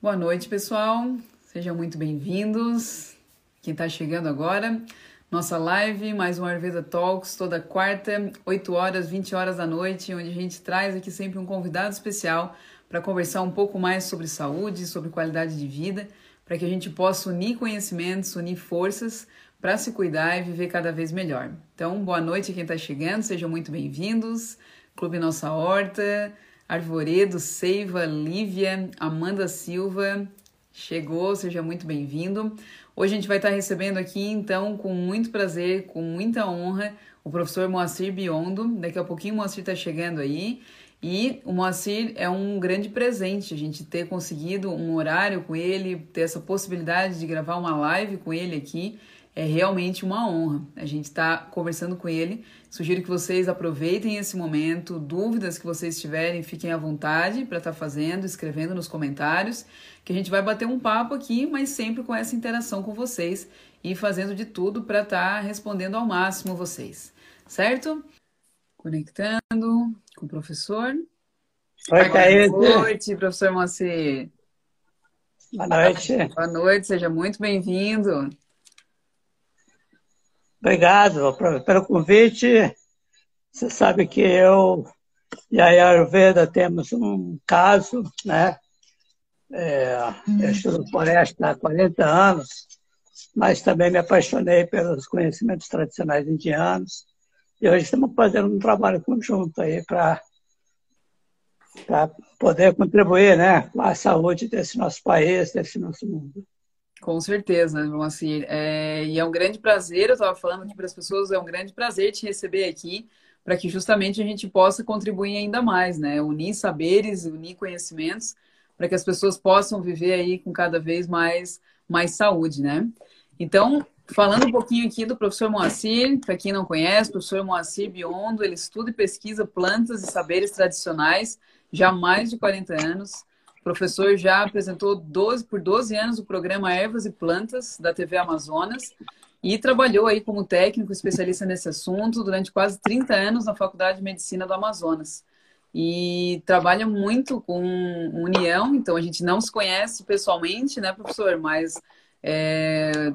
Boa noite, pessoal. Sejam muito bem-vindos. Quem está chegando agora, nossa live, mais um Ayurveda Talks, toda quarta, 8 horas, 20 horas da noite, onde a gente traz aqui sempre um convidado especial para conversar um pouco mais sobre saúde, sobre qualidade de vida, para que a gente possa unir conhecimentos, unir forças para se cuidar e viver cada vez melhor. Então, boa noite a quem está chegando, sejam muito bem-vindos. Clube Nossa Horta, Arvoredo, Seiva, Lívia, Amanda Silva, chegou, seja muito bem-vindo. Hoje a gente vai estar recebendo aqui, então, com muito prazer, com muita honra, o professor Moacir Biondo. Daqui a pouquinho o Moacir está chegando aí. E o Moacir é um grande presente a gente ter conseguido um horário com ele, ter essa possibilidade de gravar uma live com ele aqui é realmente uma honra. A gente está conversando com ele. Sugiro que vocês aproveitem esse momento. Dúvidas que vocês tiverem, fiquem à vontade para estar tá fazendo, escrevendo nos comentários, que a gente vai bater um papo aqui, mas sempre com essa interação com vocês e fazendo de tudo para estar tá respondendo ao máximo vocês. Certo? Conectando com o professor. Oi. Boa noite, professor Moacir. Boa noite. Boa noite, seja muito bem-vindo. Obrigado pelo convite. Você sabe que eu e a Ayurveda temos um caso, né? É, eu estudo floresta há 40 anos, mas também me apaixonei pelos conhecimentos tradicionais indianos. E hoje estamos fazendo um trabalho conjunto aí para poder contribuir né, com a saúde desse nosso país, desse nosso mundo. Com certeza, Moacir. É, e é um grande prazer, eu estava falando aqui para as pessoas, é um grande prazer te receber aqui, para que justamente a gente possa contribuir ainda mais, né? Unir saberes, unir conhecimentos, para que as pessoas possam viver aí com cada vez mais, mais saúde, né? Então, falando um pouquinho aqui do professor Moacir, para quem não conhece, o professor Moacir Biondo, ele estuda e pesquisa plantas e saberes tradicionais já há mais de 40 anos. O professor já apresentou 12, por 12 anos o programa Ervas e Plantas da TV Amazonas e trabalhou aí como técnico especialista nesse assunto durante quase 30 anos na Faculdade de Medicina do Amazonas. E trabalha muito com união, então a gente não se conhece pessoalmente, né, professor? Mas é,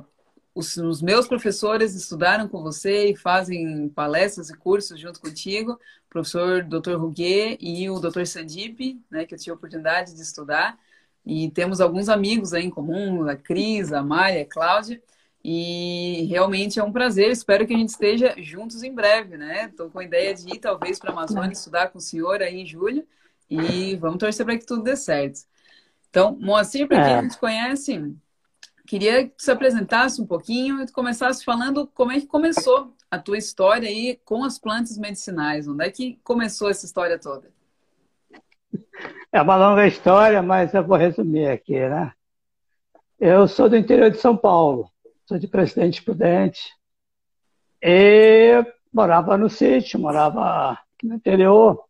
os, os, meus professores estudaram com você e fazem palestras e cursos junto contigo, o professor Dr. Ruguet e o Dr. Sandip, né, que eu tive a oportunidade de estudar. E temos alguns amigos aí em comum, a Cris, a Maia, a Cláudia. E realmente é um prazer. Espero que a gente esteja juntos em breve, né? Estou com a ideia de ir talvez para a Amazônia estudar com o senhor aí em julho. E vamos torcer para que tudo dê certo. Então, Moacir, para quem é. não te conhece, Queria que você apresentasse um pouquinho e começasse falando como é que começou a tua história aí com as plantas medicinais. Onde é que começou essa história toda? É uma longa história, mas eu vou resumir aqui, né? Eu sou do interior de São Paulo, sou de Presidente Prudente e morava no sítio, morava no interior.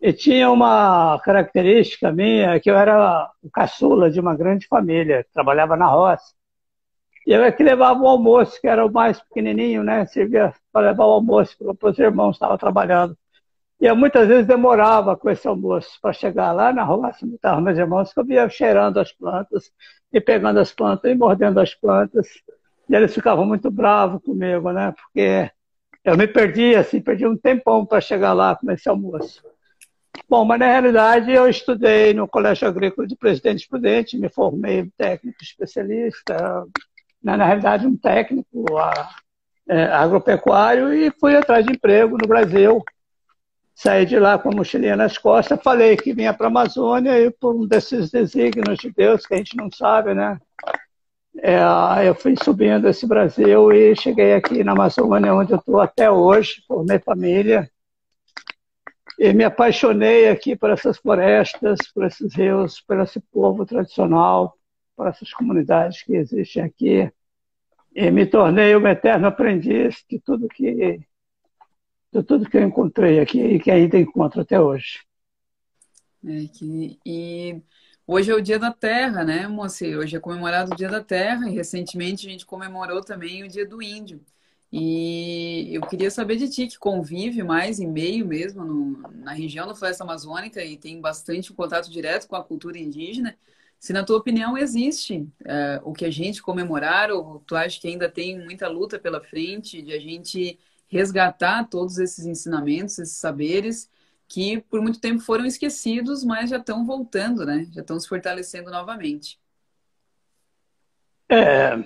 E tinha uma característica minha, que eu era o caçula de uma grande família, trabalhava na roça. E eu é que levava o almoço, que era o mais pequenininho, né? Servia para levar o almoço para os irmãos que estavam trabalhando. E eu muitas vezes demorava com esse almoço para chegar lá na roça, estavam meus irmãos, que eu via cheirando as plantas, e pegando as plantas, e mordendo as plantas. E eles ficavam muito bravos comigo, né? Porque eu me perdia, assim, perdia um tempão para chegar lá com esse almoço. Bom, mas na realidade eu estudei no Colégio Agrícola de Presidente Prudente, me formei técnico especialista, na, na realidade um técnico a, é, agropecuário e fui atrás de emprego no Brasil. Saí de lá com a mochilinha nas costas, falei que vinha para a Amazônia e por um desses desígnios de Deus que a gente não sabe, né? É, eu fui subindo esse Brasil e cheguei aqui na Amazônia, onde eu estou até hoje, formei família, e me apaixonei aqui por essas florestas, por esses rios, por esse povo tradicional, por essas comunidades que existem aqui. E me tornei um eterno aprendiz de tudo que, de tudo que eu encontrei aqui e que ainda encontro até hoje. É que, e hoje é o Dia da Terra, né, Moacir? Hoje é comemorado o Dia da Terra e recentemente a gente comemorou também o Dia do Índio. E eu queria saber de ti, que convive mais em meio mesmo no, na região da Floresta Amazônica e tem bastante contato direto com a cultura indígena. se na tua opinião existe uh, o que a gente comemorar, ou tu acha que ainda tem muita luta pela frente de a gente resgatar todos esses ensinamentos, esses saberes que por muito tempo foram esquecidos, mas já estão voltando, né? Já estão se fortalecendo novamente. É,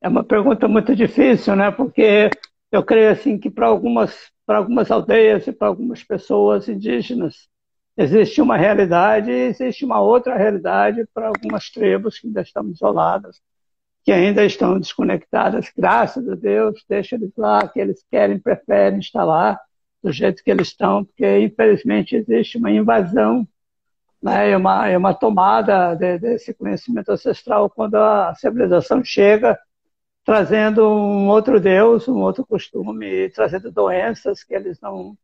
é uma pergunta muito difícil, né? Porque eu creio assim que para algumas para algumas aldeias e para algumas pessoas indígenas existe uma realidade e existe uma outra realidade para algumas tribos que ainda estão isoladas, que ainda estão desconectadas. Graças a Deus, deixa eles lá, que eles querem, preferem estar lá do jeito que eles estão, porque infelizmente existe uma invasão né, uma, uma tomada de, desse conhecimento ancestral quando a civilização chega trazendo um outro Deus, um outro costume, trazendo doenças que eles não,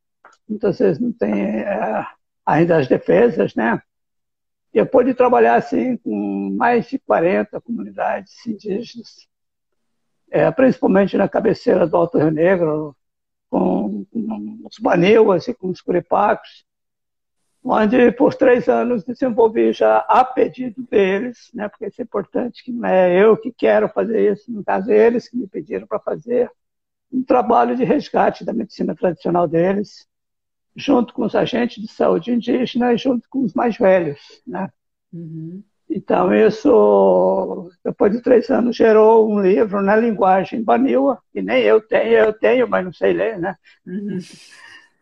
muitas vezes não têm é, ainda as defesas, né? Eu pude trabalhar assim com mais de 40 comunidades indígenas, é, principalmente na cabeceira do Alto Rio Negro, com, com os Baniuas e com os Curipacos, onde por três anos desenvolvi já a pedido deles, né, porque isso é importante, que não é eu que quero fazer isso, no caso é eles que me pediram para fazer, um trabalho de resgate da medicina tradicional deles, junto com os agentes de saúde indígena e junto com os mais velhos. Né? Uhum. Então, isso, depois de três anos, gerou um livro na linguagem baniwa, que nem eu tenho, eu tenho, mas não sei ler, né? Uhum.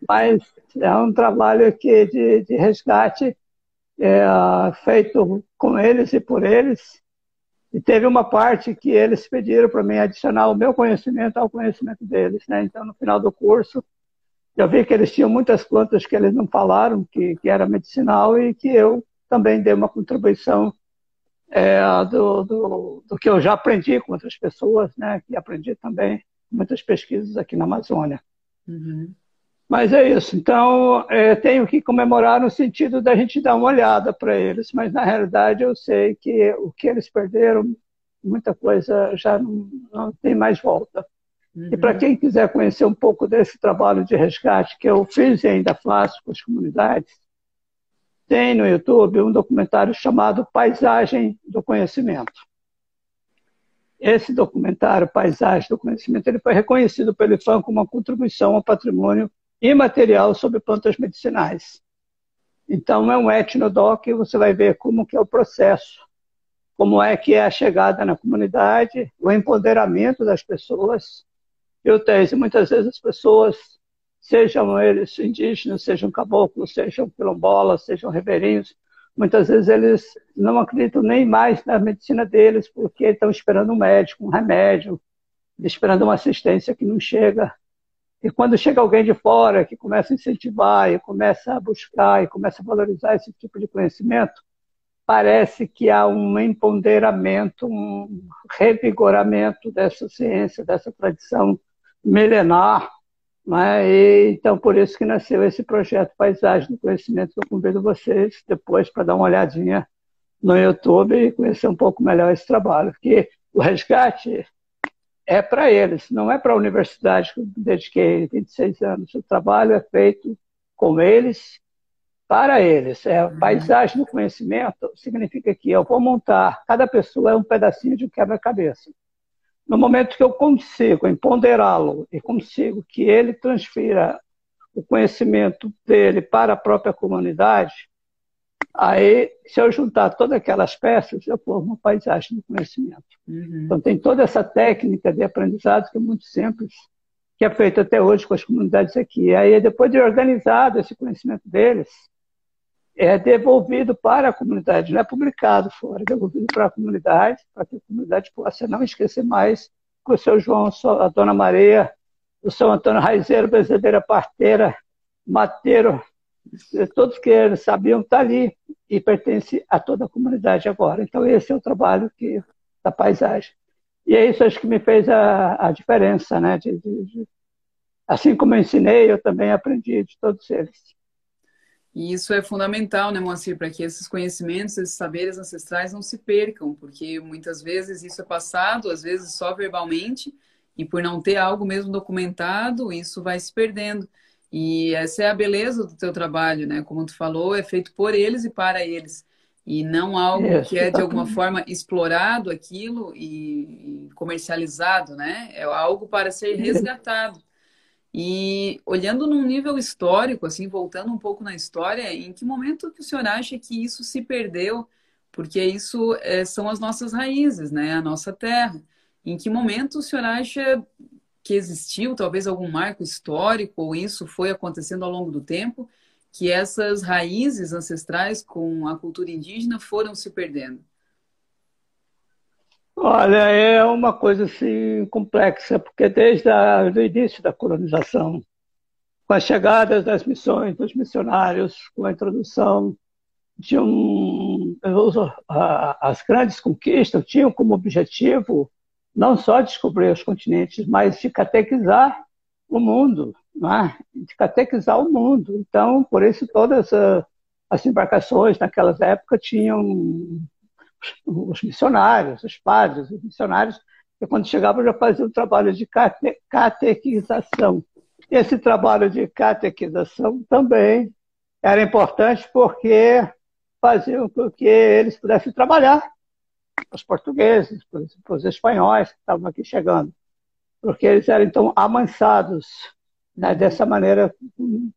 Mas é um trabalho aqui de, de resgate é, feito com eles e por eles. E teve uma parte que eles pediram para mim adicionar o meu conhecimento ao conhecimento deles. Né? Então, no final do curso, eu vi que eles tinham muitas plantas que eles não falaram, que, que era medicinal, e que eu também dei uma contribuição é, do, do, do, que eu já aprendi com outras pessoas, né, que aprendi também muitas pesquisas aqui na Amazônia. Uhum. Mas é isso. Então, é, tenho que comemorar no sentido da gente dar uma olhada para eles, mas na realidade eu sei que o que eles perderam, muita coisa já não, não tem mais volta. Uhum. E para quem quiser conhecer um pouco desse trabalho de resgate que eu fiz e ainda faço com as comunidades, tem no YouTube um documentário chamado Paisagem do Conhecimento. Esse documentário, Paisagem do Conhecimento, ele foi reconhecido pelo IFAM como uma contribuição ao patrimônio imaterial sobre plantas medicinais. Então, é um etnodoc e você vai ver como que é o processo, como é que é a chegada na comunidade, o empoderamento das pessoas. Eu tenho, muitas vezes as pessoas sejam eles indígenas, sejam caboclos, sejam quilombolas, sejam ribeirinhos, muitas vezes eles não acreditam nem mais na medicina deles, porque estão esperando um médico, um remédio, esperando uma assistência que não chega. E quando chega alguém de fora que começa a incentivar e começa a buscar e começa a valorizar esse tipo de conhecimento, parece que há um empoderamento, um revigoramento dessa ciência, dessa tradição milenar mas, então, por isso que nasceu esse projeto Paisagem do Conhecimento, que eu convido vocês depois para dar uma olhadinha no YouTube e conhecer um pouco melhor esse trabalho. Porque o resgate é para eles, não é para a universidade que eu dediquei 26 anos. O trabalho é feito com eles, para eles. É uhum. paisagem do conhecimento significa que eu vou montar, cada pessoa é um pedacinho de um quebra-cabeça. No momento que eu consigo empoderá-lo e consigo que ele transfira o conhecimento dele para a própria comunidade, aí, se eu juntar todas aquelas peças, eu formo uma paisagem do conhecimento. Uhum. Então, tem toda essa técnica de aprendizado que é muito simples, que é feita até hoje com as comunidades aqui. Aí, depois de organizado esse conhecimento deles, é devolvido para a comunidade, não é publicado fora, é devolvido para a comunidade, para que a comunidade possa não esquecer mais que o seu João, a Dona Maria, o seu Antônio Raizeiro, Bezedeira Parteira, Mateiro, todos que sabiam está ali e pertence a toda a comunidade agora. Então esse é o trabalho que, da paisagem. E é isso acho que me fez a, a diferença, né? De, de, de, assim como eu ensinei, eu também aprendi de todos eles. E isso é fundamental, né, Moacir, para que esses conhecimentos, esses saberes ancestrais não se percam, porque muitas vezes isso é passado, às vezes só verbalmente, e por não ter algo mesmo documentado, isso vai se perdendo. E essa é a beleza do teu trabalho, né? Como tu falou, é feito por eles e para eles. e não algo Isso, que é de alguma forma explorado aquilo e, comercializado, né? É algo para ser resgatado. E olhando num nível histórico, assim, voltando um pouco na história, em que momento que o senhor acha que isso se perdeu? Porque isso é, são as nossas raízes, né? A nossa terra. Em que momento o senhor acha que existiu talvez algum marco histórico ou isso foi acontecendo ao longo do tempo que essas raízes ancestrais com a cultura indígena foram se perdendo? Olha, é uma coisa assim complexa, porque desde o início da colonização, com as chegadas das missões, dos missionários, com a introdução de um, as grandes conquistas tinham como objetivo não só descobrir os continentes, mas de catequizar o mundo, de catequizar o mundo. Então, por isso, todas as embarcações naquelas épocas tinham os missionários, os padres, os missionários, que quando chegavam já faziam o trabalho de cate catequização. Esse trabalho de catequização também era importante porque fazia com que eles pudessem trabalhar, os portugueses, os espanhóis que estavam aqui chegando porque eles eram então amansados né, dessa maneira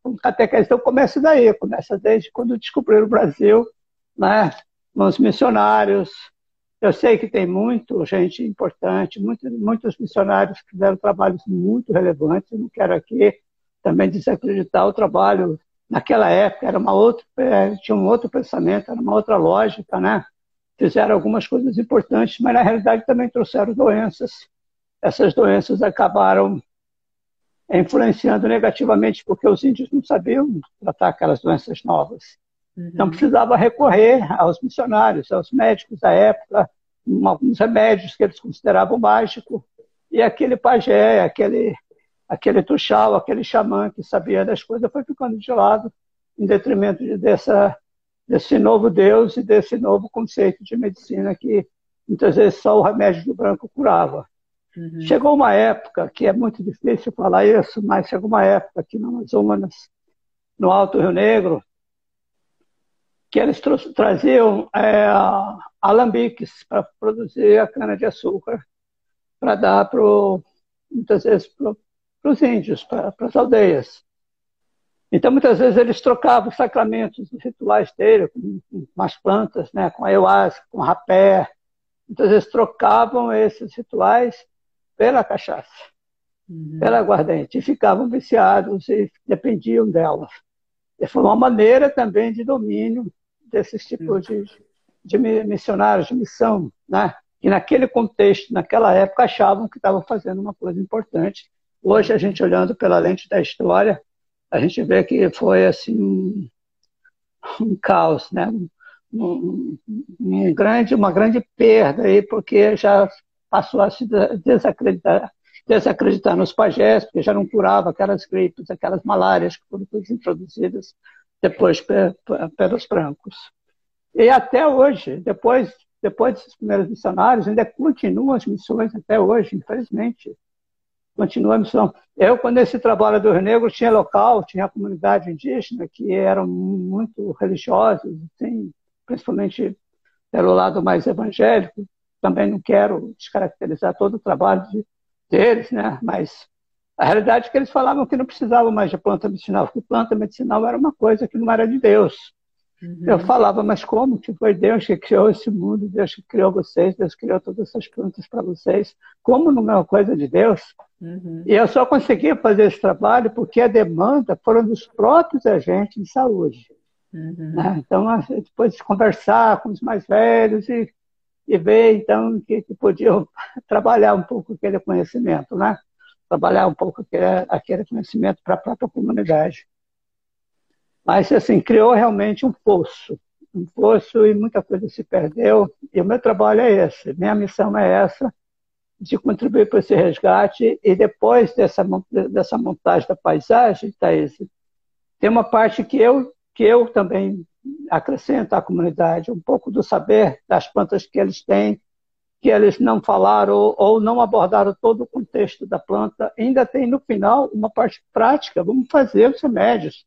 com catequese. Então começa daí, começa desde quando descobriram o Brasil, né, nos missionários. Eu sei que tem muito gente importante, muito, muitos missionários que fizeram trabalhos muito relevantes. Eu não quero aqui também desacreditar o trabalho naquela época era uma outra é, tinha um outro pensamento, era uma outra lógica, né? Fizeram algumas coisas importantes, mas na realidade também trouxeram doenças essas doenças acabaram influenciando negativamente, porque os índios não sabiam tratar aquelas doenças novas. Uhum. Então precisava recorrer aos missionários, aos médicos da época, alguns remédios que eles consideravam mágicos, e aquele pajé, aquele, aquele tuxal, aquele xamã que sabia das coisas foi ficando de lado, em detrimento dessa, desse novo Deus e desse novo conceito de medicina que muitas vezes só o remédio do branco curava. Uhum. Chegou uma época, que é muito difícil falar isso, mas chegou uma época aqui no Amazonas, no Alto Rio Negro, que eles traziam é, alambiques para produzir a cana-de-açúcar, para dar, pro, muitas vezes, para os índios, para as aldeias. Então, muitas vezes, eles trocavam os sacramentos, os rituais dele, com, com as plantas, né, com a ayahuasca, com rapé. Muitas vezes trocavam esses rituais pela cachaça, uhum. pela aguardente, e ficavam viciados e dependiam dela. E foi uma maneira também de domínio desses tipos de, de missionários, de missão, né? que naquele contexto, naquela época, achavam que estavam fazendo uma coisa importante. Hoje, a gente olhando pela lente da história, a gente vê que foi assim um, um caos, né? Um, um, grande, uma grande perda aí, porque já passou a se desacreditar, desacreditar nos pajés, porque já não curava aquelas gripes, aquelas malárias que foram introduzidas depois pelos brancos. E até hoje, depois, depois desses primeiros missionários, ainda continuam as missões até hoje, infelizmente. Continua a missão. Eu, quando esse trabalho do Rio Negro, tinha local, tinha comunidade indígena, que eram muito religiosos, assim, principalmente pelo lado mais evangélico, também não quero descaracterizar todo o trabalho de, deles, né? mas a realidade é que eles falavam que não precisavam mais de planta medicinal, porque planta medicinal era uma coisa que não era de Deus. Uhum. Eu falava, mas como que foi Deus que criou esse mundo, Deus que criou vocês, Deus criou todas essas plantas para vocês, como não é uma coisa de Deus? Uhum. E eu só consegui fazer esse trabalho porque a demanda foram dos próprios agentes de saúde. Uhum. Né? Então, depois de conversar com os mais velhos e e ver, então, que, que podiam trabalhar um pouco aquele conhecimento, né? Trabalhar um pouco aquele, aquele conhecimento para a própria comunidade. Mas, assim, criou realmente um poço, um poço e muita coisa se perdeu. E o meu trabalho é esse, minha missão é essa, de contribuir para esse resgate. E depois dessa, dessa montagem da paisagem, Thaís, tem uma parte que eu, que eu também acrescenta à comunidade um pouco do saber das plantas que eles têm, que eles não falaram ou não abordaram todo o contexto da planta. Ainda tem no final uma parte prática, vamos fazer os remédios,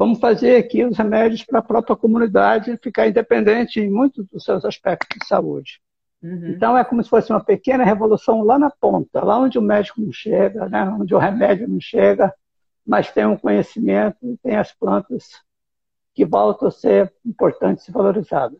vamos fazer aqui os remédios para a própria comunidade ficar independente em muitos dos seus aspectos de saúde. Uhum. Então é como se fosse uma pequena revolução lá na ponta, lá onde o médico não chega, né? onde o remédio não chega, mas tem um conhecimento e tem as plantas que voltam a ser importantes e valorizadas.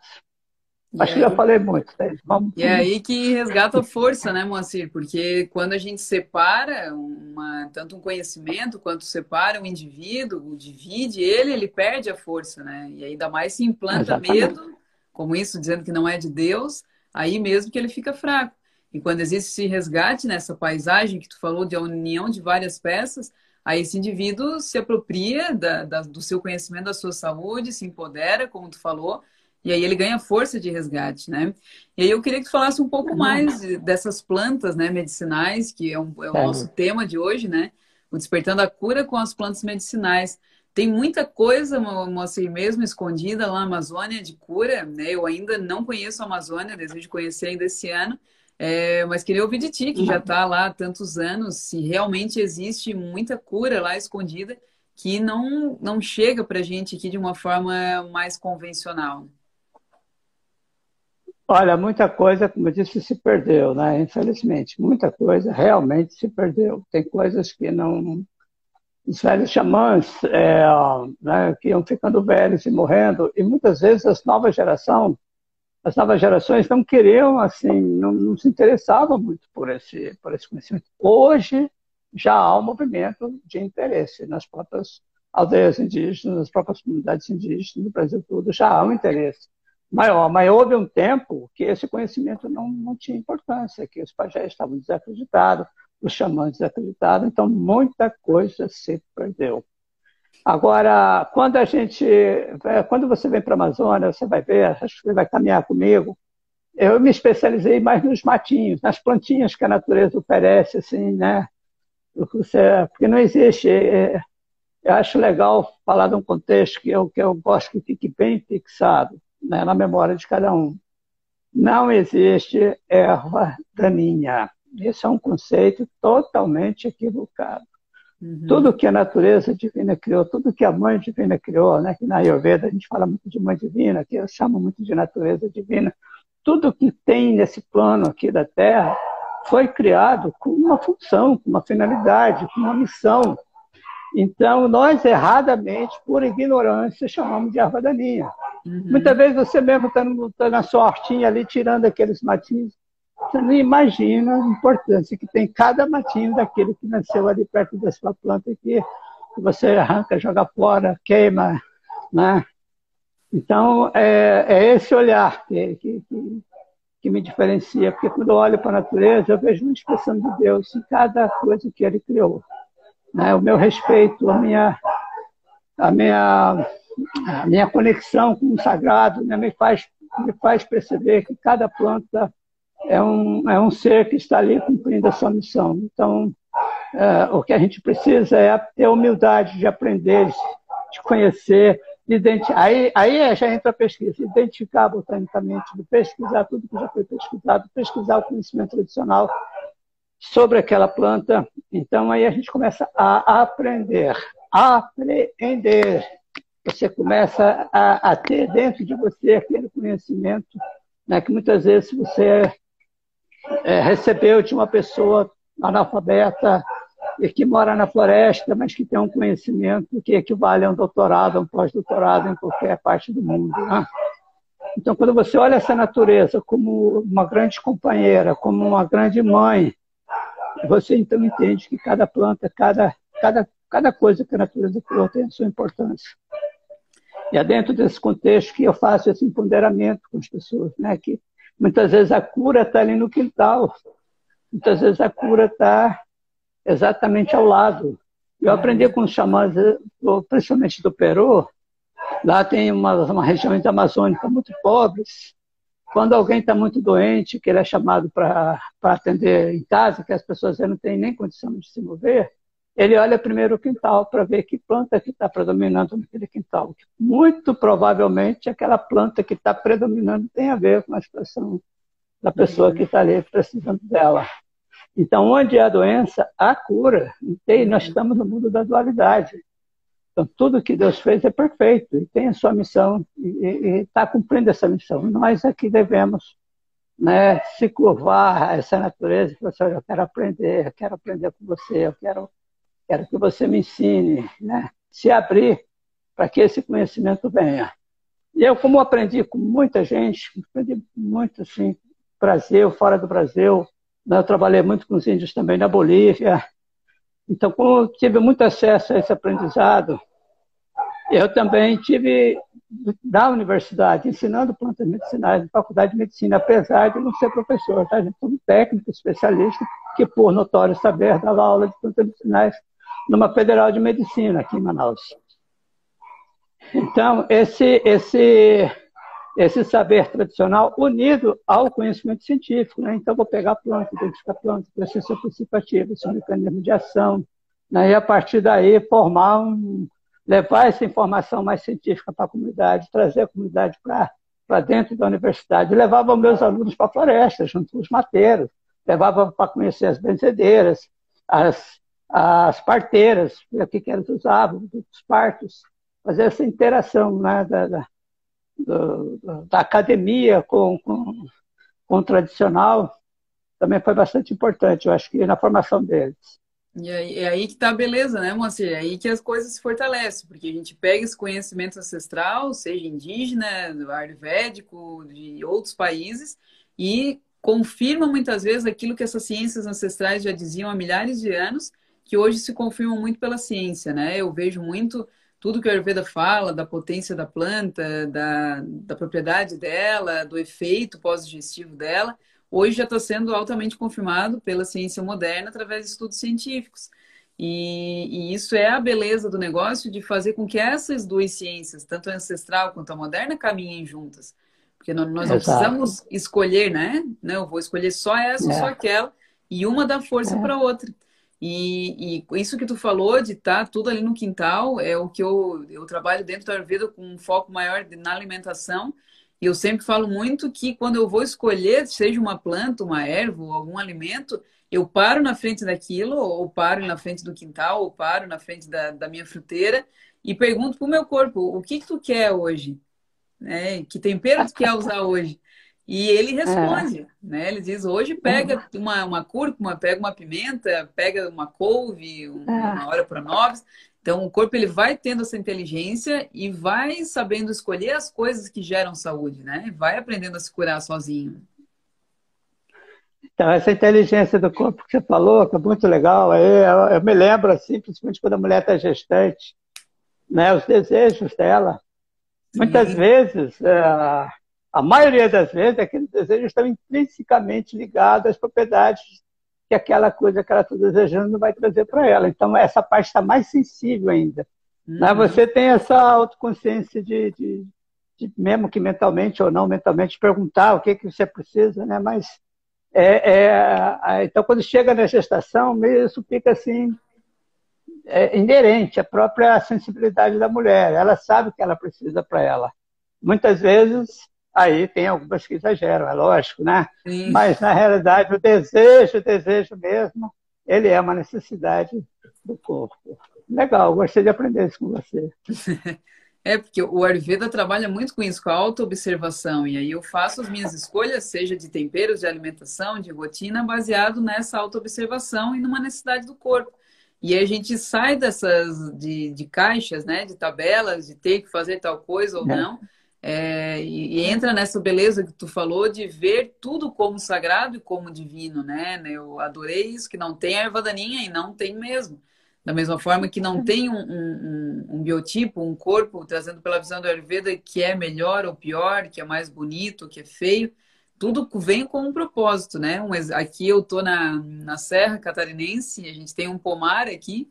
Acho que já falei muito. Né? Vamos... E aí que resgata a força, né, Moacir? Porque quando a gente separa uma, tanto um conhecimento quanto separa um indivíduo, divide ele, ele perde a força, né? E ainda mais se implanta Exatamente. medo, como isso, dizendo que não é de Deus, aí mesmo que ele fica fraco. E quando existe esse resgate nessa paisagem que tu falou de a união de várias peças, aí esse indivíduo se apropria da, da, do seu conhecimento da sua saúde, se empodera, como tu falou, e aí ele ganha força de resgate, né? E aí eu queria que tu falasse um pouco mais dessas plantas né, medicinais, que é, um, é o nosso tema de hoje, né? O Despertando a Cura com as Plantas Medicinais. Tem muita coisa, Moacir, mesmo escondida lá na Amazônia de cura, né? Eu ainda não conheço a Amazônia, desejo conhecer ainda esse ano, é, mas queria ouvir de ti, que já está lá há tantos anos, se realmente existe muita cura lá escondida que não, não chega para a gente aqui de uma forma mais convencional. Olha, muita coisa, como eu disse, se perdeu, né? Infelizmente, muita coisa realmente se perdeu. Tem coisas que não. Os velhos xamãs é, né, que iam ficando velhos e morrendo, e muitas vezes as novas gerações, as novas gerações não queriam, assim, não, não se interessavam muito por esse, por esse conhecimento. Hoje já há um movimento de interesse nas próprias aldeias indígenas, nas próprias comunidades indígenas do Brasil todo, já há um interesse maior. Mas houve um tempo que esse conhecimento não, não tinha importância, que os pajés estavam desacreditados, os xamãs desacreditados, então muita coisa se perdeu. Agora, quando a gente, quando você vem para a Amazônia, você vai ver, acho que você vai caminhar comigo, eu me especializei mais nos matinhos, nas plantinhas que a natureza oferece, assim, né? Porque não existe. É, eu acho legal falar de um contexto que eu, que eu gosto que fique bem fixado né, na memória de cada um. Não existe erva daninha. Esse é um conceito totalmente equivocado. Uhum. Tudo que a natureza divina criou, tudo que a mãe divina criou, né, que na Ayurveda a gente fala muito de mãe divina, que eu chamo muito de natureza divina, tudo que tem nesse plano aqui da Terra foi criado com uma função, com uma finalidade, com uma missão. Então, nós erradamente, por ignorância, chamamos de erva daninha. Uhum. Muitas vezes você mesmo está tá na sua hortinha ali, tirando aqueles matinhos, você não imagina a importância que tem cada matinho daquele que nasceu ali perto da sua planta que, você arranca, joga fora, queima, né? Então, é, é esse olhar que, que, que, que, me diferencia, porque quando eu olho para a natureza, eu vejo uma expressão de Deus em cada coisa que Ele criou. Né? O meu respeito, a minha, a minha a minha conexão com o sagrado né, me, faz, me faz perceber que cada planta é um, é um ser que está ali cumprindo a sua missão. Então, é, o que a gente precisa é ter a humildade de aprender, de conhecer. Aí, aí já entra a pesquisa, identificar botanicamente, pesquisar tudo que já foi pesquisado, pesquisar o conhecimento tradicional sobre aquela planta. Então, aí a gente começa a aprender, a você começa a, a, ter dentro de você aquele conhecimento né, que muitas vezes você é, recebeu de uma pessoa analfabeta e que mora na floresta, mas que tem um conhecimento que equivale a um doutorado, a um pós-doutorado em qualquer parte do mundo. Né? Então, quando você olha essa natureza como uma grande companheira, como uma grande mãe, você então entende que cada planta, cada, cada, cada coisa que a natureza criou tem a sua importância. E é dentro desse contexto que eu faço esse empoderamento com as pessoas, né? Que muitas vezes a cura está ali no quintal, muitas vezes a cura está exatamente ao lado. Eu aprendi com os xamãs, principalmente do Peru, lá tem uma, uma regiões amazônicas muito pobres. Quando alguém está muito doente, que ele é chamado para atender em casa, que as pessoas não têm nem condição de se mover, ele olha primeiro o quintal para ver que planta que está predominando naquele quintal. Muito provavelmente aquela planta que está predominando tem a ver com a situação da pessoa que está ali precisando dela. Então, onde há doença, há cura. E nós estamos no mundo da dualidade. Então, tudo que Deus fez é perfeito e tem a sua missão e está cumprindo essa missão. Nós aqui é devemos né, se curvar a essa natureza e falar assim, eu quero aprender, eu quero aprender com você, eu quero, quero que você me ensine, né? se abrir para que esse conhecimento venha. E eu, como aprendi com muita gente, aprendi muito, assim, Brasil, fora do Brasil, né? eu trabalhei muito com os índios também na Bolívia, então, como tive muito acesso a esse aprendizado, eu também tive da universidade, ensinando plantas medicinais, na faculdade de medicina, apesar de não ser professor, tá? Gente um técnico especialista que, por notório saber, dava aula de plantas medicinais numa federal de medicina aqui em Manaus. Então, esse, esse, esse saber tradicional unido ao conhecimento científico. Né? Então, vou pegar a planta, identificar a planta, conhecer seu princípio ativo, seu mecanismo de ação, né? e a partir daí formar um, levar essa informação mais científica para a comunidade, trazer a comunidade para dentro da universidade. levava meus alunos para a floresta, junto com os mateiros, levava para conhecer as benzedeiras, as, as parteiras, o que, que eles usavam, os partos, fazer essa interação né, da, da do, da academia com, com, com o tradicional também foi bastante importante, eu acho que na formação deles. E aí, é aí que tá a beleza, né, Moacir? É aí que as coisas se fortalecem, porque a gente pega esse conhecimento ancestral, seja indígena, ayurvédico, de outros países, e confirma muitas vezes aquilo que essas ciências ancestrais já diziam há milhares de anos, que hoje se confirmam muito pela ciência, né? Eu vejo muito tudo que a Ayurveda fala da potência da planta, da, da propriedade dela, do efeito pós-digestivo dela, hoje já está sendo altamente confirmado pela ciência moderna através de estudos científicos. E, e, isso é a beleza do negócio de fazer com que essas duas ciências, tanto a ancestral quanto a moderna, caminhem juntas. Porque nós, não precisamos escolher, né? Não, eu vou escolher só essa ou é. só aquela, e uma dá força é. para a outra. E, e, isso que tu falou de estar tá tudo ali no quintal é o que eu, eu trabalho dentro da Ayurveda com um foco maior na alimentação. E eu sempre falo muito que quando eu vou escolher, seja uma planta, uma erva ou algum alimento, eu paro na frente daquilo, ou paro na frente do quintal, ou paro na frente da, da minha fruteira e pergunto para o meu corpo: o que, que tu quer hoje? Né? Que tempero tu quer usar hoje? E ele responde, é. né? Ele diz, hoje pega uhum. uma, uma cúrcuma, pega uma pimenta, pega uma couve, uma é. hora para nove. Então, o corpo ele vai tendo essa inteligência e vai sabendo escolher as coisas que geram saúde, né? Vai aprendendo a se curar sozinho. Então, essa inteligência do corpo que você falou, que é muito legal, eu, eu me lembro, assim, principalmente quando a mulher está gestante, né? Os desejos dela. Sim. Muitas vezes, é, a maioria das vezes, aqueles desejos estão intrinsecamente ligados às propriedades que aquela coisa que ela está desejando vai trazer para ela. Então, essa parte está mais sensível ainda. Né? Uhum. Você tem essa autoconsciência de, de, de, mesmo que mentalmente ou não mentalmente, perguntar o que, que você precisa, né? mas é, é, então, quando chega na gestação, isso fica assim, é inerente à própria sensibilidade da mulher. Ela sabe o que ela precisa para ela. Muitas vezes Aí tem algumas que exageram, é lógico, né? Sim. Mas, na realidade, o desejo, o desejo mesmo, ele é uma necessidade do corpo. Legal, gostei de aprender isso com você. É, porque o Ayurveda trabalha muito com isso, com a autoobservação. E aí eu faço as minhas escolhas, seja de temperos, de alimentação, de rotina, baseado nessa autoobservação e numa necessidade do corpo. E aí a gente sai dessas de, de caixas, né, de tabelas, de ter que fazer tal coisa ou é. não é, e, e, entra nessa beleza que tu falou de ver tudo como sagrado e como divino, né? Eu adorei isso, que não tem erva daninha e não tem mesmo. Da mesma forma que não tem um, um, um, biotipo, um corpo, trazendo pela visão do Ayurveda, que é melhor ou pior, que é mais bonito, que é feio. Tudo vem com um propósito, né? Um, aqui eu tô na, na Serra Catarinense, a gente tem um pomar aqui,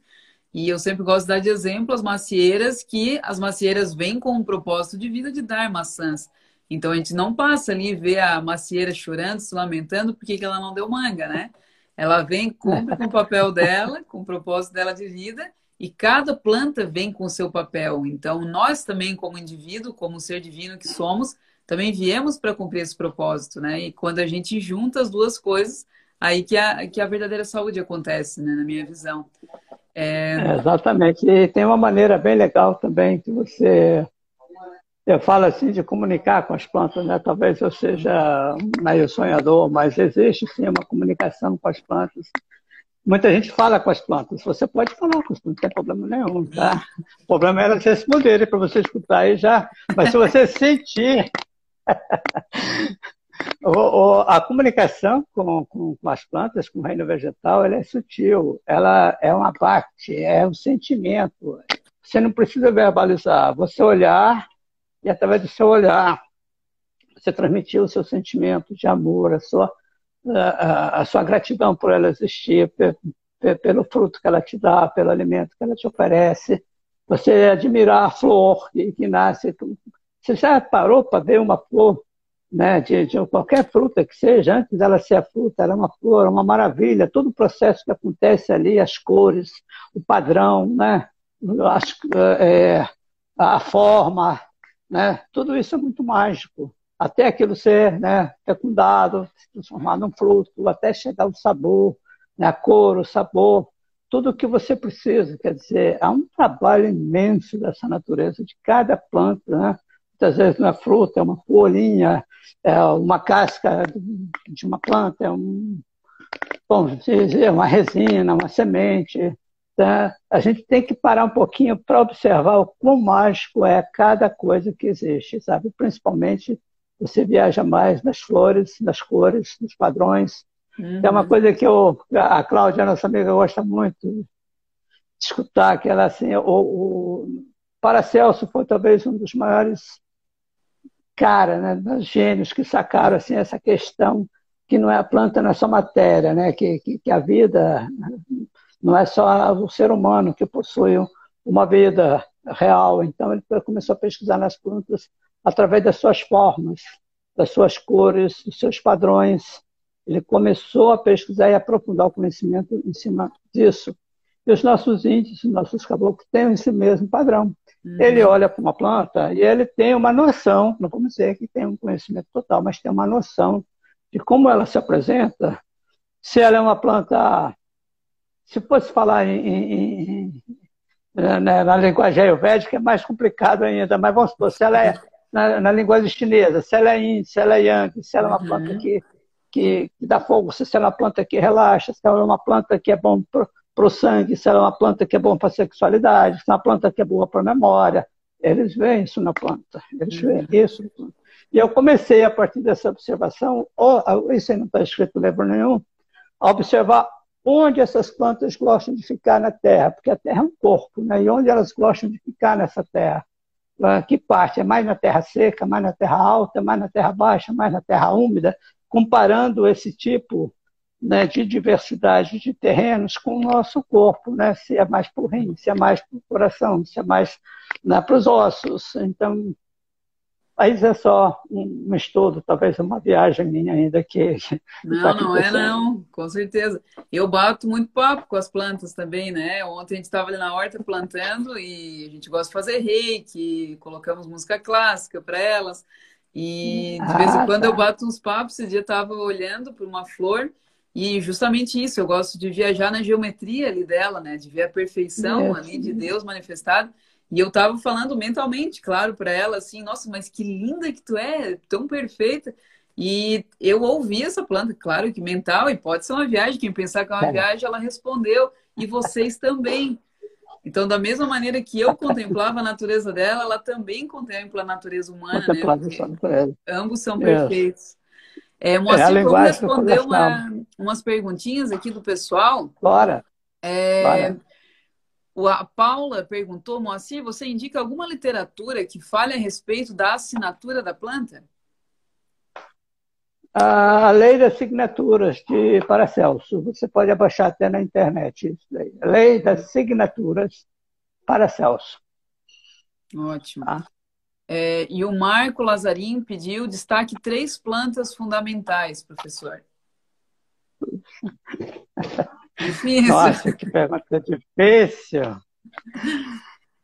e eu sempre gosto de dar de exemplo as macieiras, que as macieiras vêm com um propósito de vida de dar maçãs. Então a gente não passa ali e vê a macieira chorando, se lamentando porque que ela não deu manga, né? Ela vem, cumpre com o papel dela, com o propósito dela de vida, e cada planta vem com o seu papel. Então nós também, como indivíduo, como ser divino que somos, também viemos para cumprir esse propósito, né? E quando a gente junta as duas coisas, aí que a, que a verdadeira saúde acontece, né? Na minha visão. É... exatamente. E tem uma maneira bem legal também que você eu falo assim de comunicar com as plantas, né? Talvez eu seja meio sonhador, mas existe sim uma comunicação com as plantas. Muita gente fala com as plantas. Você pode falar com as plantas, não tem problema nenhum, tá? O problema é elas responderem para você escutar e já. Mas se você sentir a comunicação com, com, com, as plantas, com o reino vegetal, ela é sutil, ela é uma parte, é um sentimento. Você não precisa verbalizar, você olhar e através do seu olhar você transmitir o seu sentimento de amor, a sua, a, a sua gratidão por ela existir, pelo fruto que ela te dá, pelo alimento que ela te oferece. Você admirar a flor que, que nasce. Você já parou para ver uma flor né, de, de, qualquer fruta que seja, antes dela ser a fruta, ela é uma flor, é uma maravilha, todo o processo que acontece ali, as cores, o padrão, né, as, é, a forma, né? Tudo isso é muito mágico. Até aquilo ser né, fecundado, se transformar num fruto, até chegar o sabor, né, a cor, o sabor, tudo o que você precisa. Quer dizer, há um trabalho imenso dessa natureza, de cada planta. Né? Muitas vezes não é fruta, é uma folhinha, é uma casca de uma planta, é um, bom, dizer, uma resina, uma semente, Tá? A gente tem que parar um pouquinho para observar o quão mágico é cada coisa que existe, sabe? Principalmente você viaja mais nas flores, nas cores, nos padrões. Uhum. É uma coisa que eu, a Cláudia, nossa amiga, gosta muito de escutar, que ela assim, o, o Paracelso foi talvez um dos maiores cara, né, dos gênios que sacaram assim essa questão que não é a planta, não é só matéria, né, que, que, que a vida não é só o ser humano que possui uma vida real. Então ele começou a pesquisar nas plantas através das suas formas, das suas cores, dos seus padrões. Ele começou a pesquisar e aprofundar o conhecimento em cima disso. E os nossos índios, os nossos caboclos têm esse mesmo padrão. Uhum. Ele olha para uma planta e ele tem uma noção, não vamos dizer que tem um conhecimento total, mas tem uma noção de como ela se apresenta. Se ela é uma planta se fosse falar em, em, em na, na, linguagem ayurvédica é mais complicado ainda, mas vamos supor, se ela é na, na linguagem chinesa, se ela é yin, se ela é yang, se ela é uma uhum. planta que, que, que, dá fogo, se ela é uma planta que relaxa, se ela é uma planta que é bom para o sangue, se ela é uma planta que é bom para a sexualidade, se é uma planta que é boa para a memória. Eles veem isso na planta, eles veem uhum. isso na planta. E eu comecei, a partir dessa observação, isso aí não está escrito em livro nenhum, a observar onde essas plantas gostam de ficar na terra, porque a terra é um corpo, né? e onde elas gostam de ficar nessa terra. Ah, que parte? É mais na terra seca, mais na terra alta, mais na terra baixa, mais na terra úmida, comparando esse tipo né, de diversidade de terrenos com o nosso corpo, né? se é mais para o rim, se é mais para o coração, se é mais né, para os ossos. Então, mas é só um estudo, talvez uma viagem minha ainda que. Não, tá não é não, com certeza. Eu bato muito papo com as plantas também, né? Ontem a gente estava ali na horta plantando e a gente gosta de fazer reiki, colocamos música clássica para elas. E de vez em ah, quando tá. eu bato uns papos. Esse dia eu estava olhando para uma flor e justamente isso, eu gosto de viajar na geometria ali dela, né? De ver a perfeição ali de Deus manifestado. E eu tava falando mentalmente, claro, para ela, assim, nossa, mas que linda que tu é, tão perfeita. E eu ouvi essa planta, claro que mental, e pode ser uma viagem, quem pensar que é uma viagem, ela respondeu, e vocês também. Então, da mesma maneira que eu contemplava a natureza dela, ela também contempla a natureza humana, né? ambos são perfeitos. É, Moacir, é vamos responder uma, umas perguntinhas aqui do pessoal. Bora. É, Bora. A Paula perguntou, Moacir, você indica alguma literatura que fale a respeito da assinatura da planta? A Lei das Signaturas de Paracelso. Você pode abaixar até na internet isso daí. Lei das Signaturas Paracelso. Ótimo. Ah. É, e o Marco Lazarim pediu destaque três plantas fundamentais, professor. Difícil. Nossa, que pergunta difícil.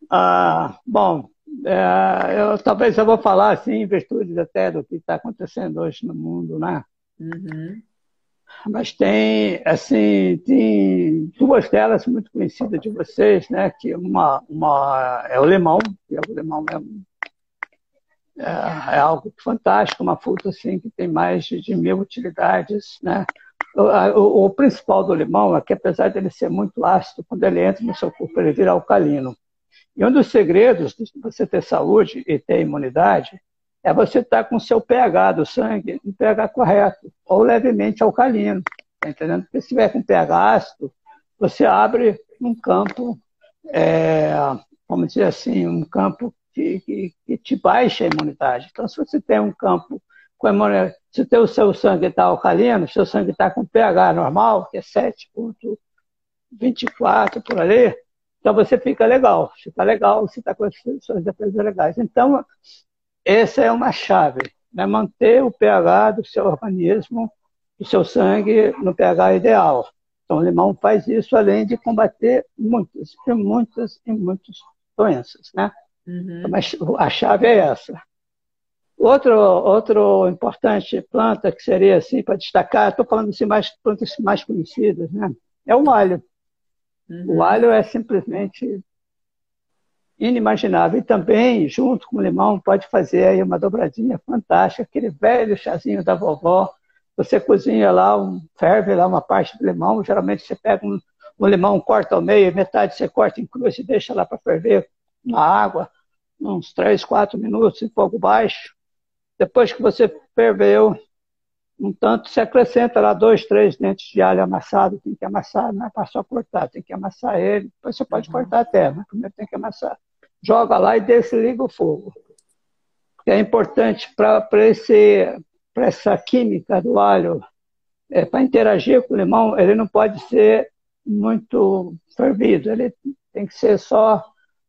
Ah, bom, é, eu, talvez eu vou falar assim, em virtude até do que está acontecendo hoje no mundo, né? Uhum. Mas tem, assim, tem duas delas muito conhecidas de vocês, né? Que uma, uma é o limão, que é o limão é, é, é, algo fantástico, uma fruta assim que tem mais de, mil utilidades, né? O, o, o, principal do limão é que apesar dele ser muito ácido, quando ele entra no seu corpo ele vira alcalino. E um dos segredos de você ter saúde e ter imunidade é você estar com o seu pH do sangue no pH correto, ou levemente alcalino. Tá entendendo? Porque se tiver com pH ácido, você abre um campo, é, vamos dizer assim, um campo que, que, que, te baixa a imunidade. Então, se você tem um campo com imunidade, se o seu sangue está alcalino, seu sangue está com pH normal, que é 7,24 por ali, então você fica legal. Você está legal, você está com as suas defesas legais. Então, essa é uma chave, né? manter o pH do seu organismo, do seu sangue no pH ideal. Então, o limão faz isso além de combater muitas e muitas e muitas doenças, né? Uhum. Mas a chave é essa. Outro, outro importante planta que seria assim para destacar, estou falando assim mais plantas mais conhecidas, né? É o alho. Uhum. O alho é simplesmente inimaginável. E também, junto com o limão, pode fazer aí uma dobradinha fantástica, aquele velho chazinho da vovó. Você cozinha lá, um, ferve lá uma parte do limão, geralmente você pega um, um limão, corta ao meio, metade você corta em cruz e deixa lá para ferver na água, uns 3, 4 minutos em fogo baixo. Depois que você ferveu, um tanto, você acrescenta lá dois, três dentes de alho amassado, tem que amassar, não é para só cortar, tem que amassar ele, depois você pode uhum. cortar até, mas primeiro tem que amassar. Joga lá e desliga o fogo. É importante para essa química do alho, é, para interagir com o limão, ele não pode ser muito fervido, ele tem que ser só,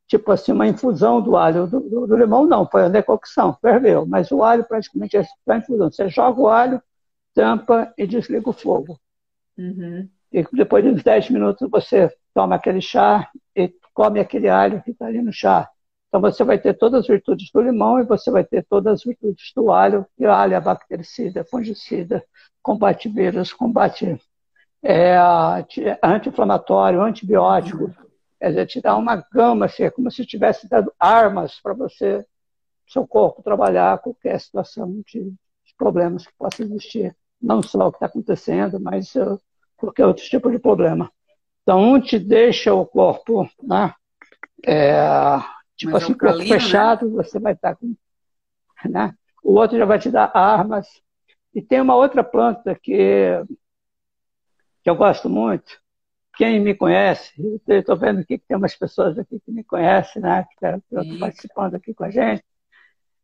tipo assim, uma infusão do alho. Do, do, do limão não, foi a decocção, ferveu, mas o alho praticamente é só infusão. Você joga o alho, tampa e desliga o fogo. Uhum. E depois de uns 10 minutos você toma aquele chá e come aquele alho que está ali no chá. Então você vai ter todas as virtudes do limão e você vai ter todas as virtudes do alho. E o alho é bactericida, fungicida, combate vírus, combate é, anti-inflamatório, antibiótico. Quer dizer, te dá uma gama, assim, é como se tivesse dado armas para você, seu corpo, trabalhar qualquer situação de, de problemas que possa existir não só o que está acontecendo, mas uh, qualquer outro tipo de problema. Então, um te deixa o corpo, né? É, tipo mas assim, é um corpo né? fechado, né? você vai estar tá com. Né? O outro já vai te dar armas. E tem uma outra planta que, que eu gosto muito. Quem me conhece, estou vendo aqui que tem umas pessoas aqui que me conhecem, né? Que estão participando aqui com a gente.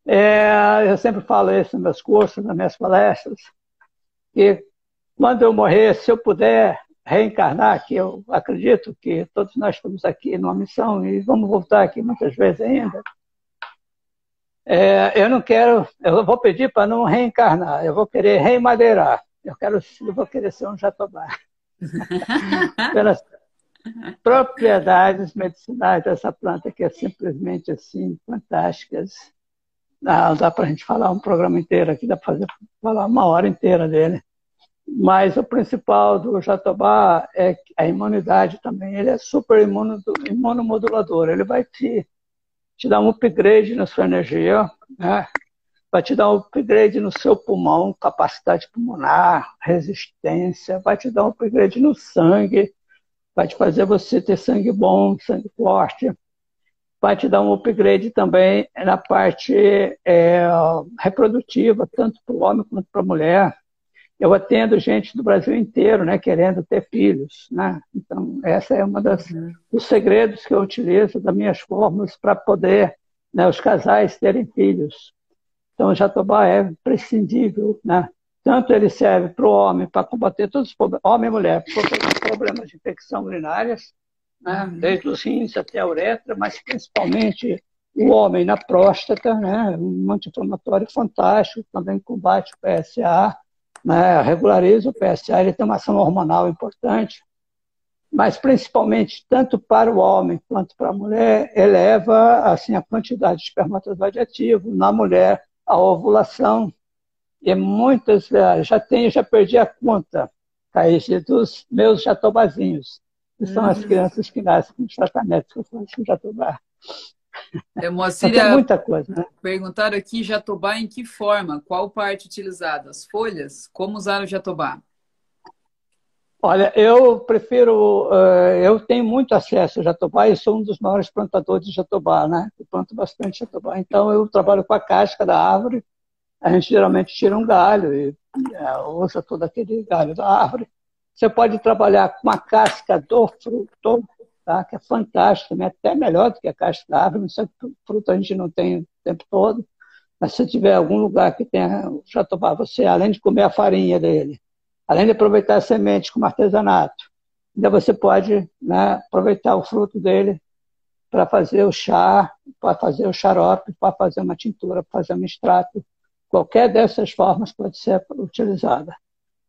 É, eu sempre falo isso nos meus cursos, nas minhas palestras que quando eu morrer, se eu puder reencarnar, que eu acredito que todos nós estamos aqui numa missão e vamos voltar aqui muitas vezes ainda, é, eu não quero, eu vou pedir para não reencarnar, eu vou querer remadeirar, eu quero, eu vou querer ser um jatobá. Pelas propriedades medicinais dessa planta que é simplesmente assim fantásticas Dá, dá para a gente falar um programa inteiro aqui, dá para falar uma hora inteira dele. Mas o principal do jatobá é a imunidade também. Ele é super imunomodulador. Ele vai te, te dar um upgrade na sua energia, né? Vai te dar um upgrade no seu pulmão, capacidade pulmonar, resistência, vai te dar um upgrade no sangue, vai te fazer você ter sangue bom, sangue forte vai te dar um upgrade também na parte é, reprodutiva, tanto para o homem quanto para a mulher. Eu atendo gente do Brasil inteiro, né, querendo ter filhos, né? Então, essa é uma das uhum. dos segredos que eu utilizo das minhas fórmulas para poder, né, os casais terem filhos. Então, o jatobá é prescindível, né? Tanto ele serve para o homem para combater todos os problemas, homem e mulher, problemas de infecção urinárias, né? desde os rins até a uretra, mas principalmente o homem na próstata, né? um anti-inflamatório fantástico, também combate o PSA, né? regulariza o PSA, ele tem uma ação hormonal importante, mas principalmente tanto para o homem quanto para a mulher, eleva assim, a quantidade de espermatozoide ativo, na mulher a ovulação, e muitas, já tenho, já perdi a conta Caíche dos meus jatobazinhos, que são as uhum. crianças que nascem com os tratamentos que eu faço com jatobá. É, Moacir, tem muita coisa, né? Perguntaram aqui jatobá em que forma? Qual parte utilizada? As folhas? Como usar o jatobá? Olha, eu prefiro, uh, eu tenho muito acesso ao jatobá e sou um dos maiores plantadores de jatobá, né? Eu planto bastante jatobá. Então eu trabalho com a casca da árvore, a gente geralmente tira um galho e é, usa todo aquele galho da árvore. Você pode trabalhar com a casca do fruto, tá? que é fantástico, né? até melhor do que a casca da árvore, fruto a gente não tem o tempo todo. Mas se tiver algum lugar que tenha jatobá, você, além de comer a farinha dele, além de aproveitar as sementes como artesanato, ainda você pode né, aproveitar o fruto dele para fazer o chá, para fazer o xarope, para fazer uma tintura, para fazer um extrato. Qualquer dessas formas pode ser utilizada.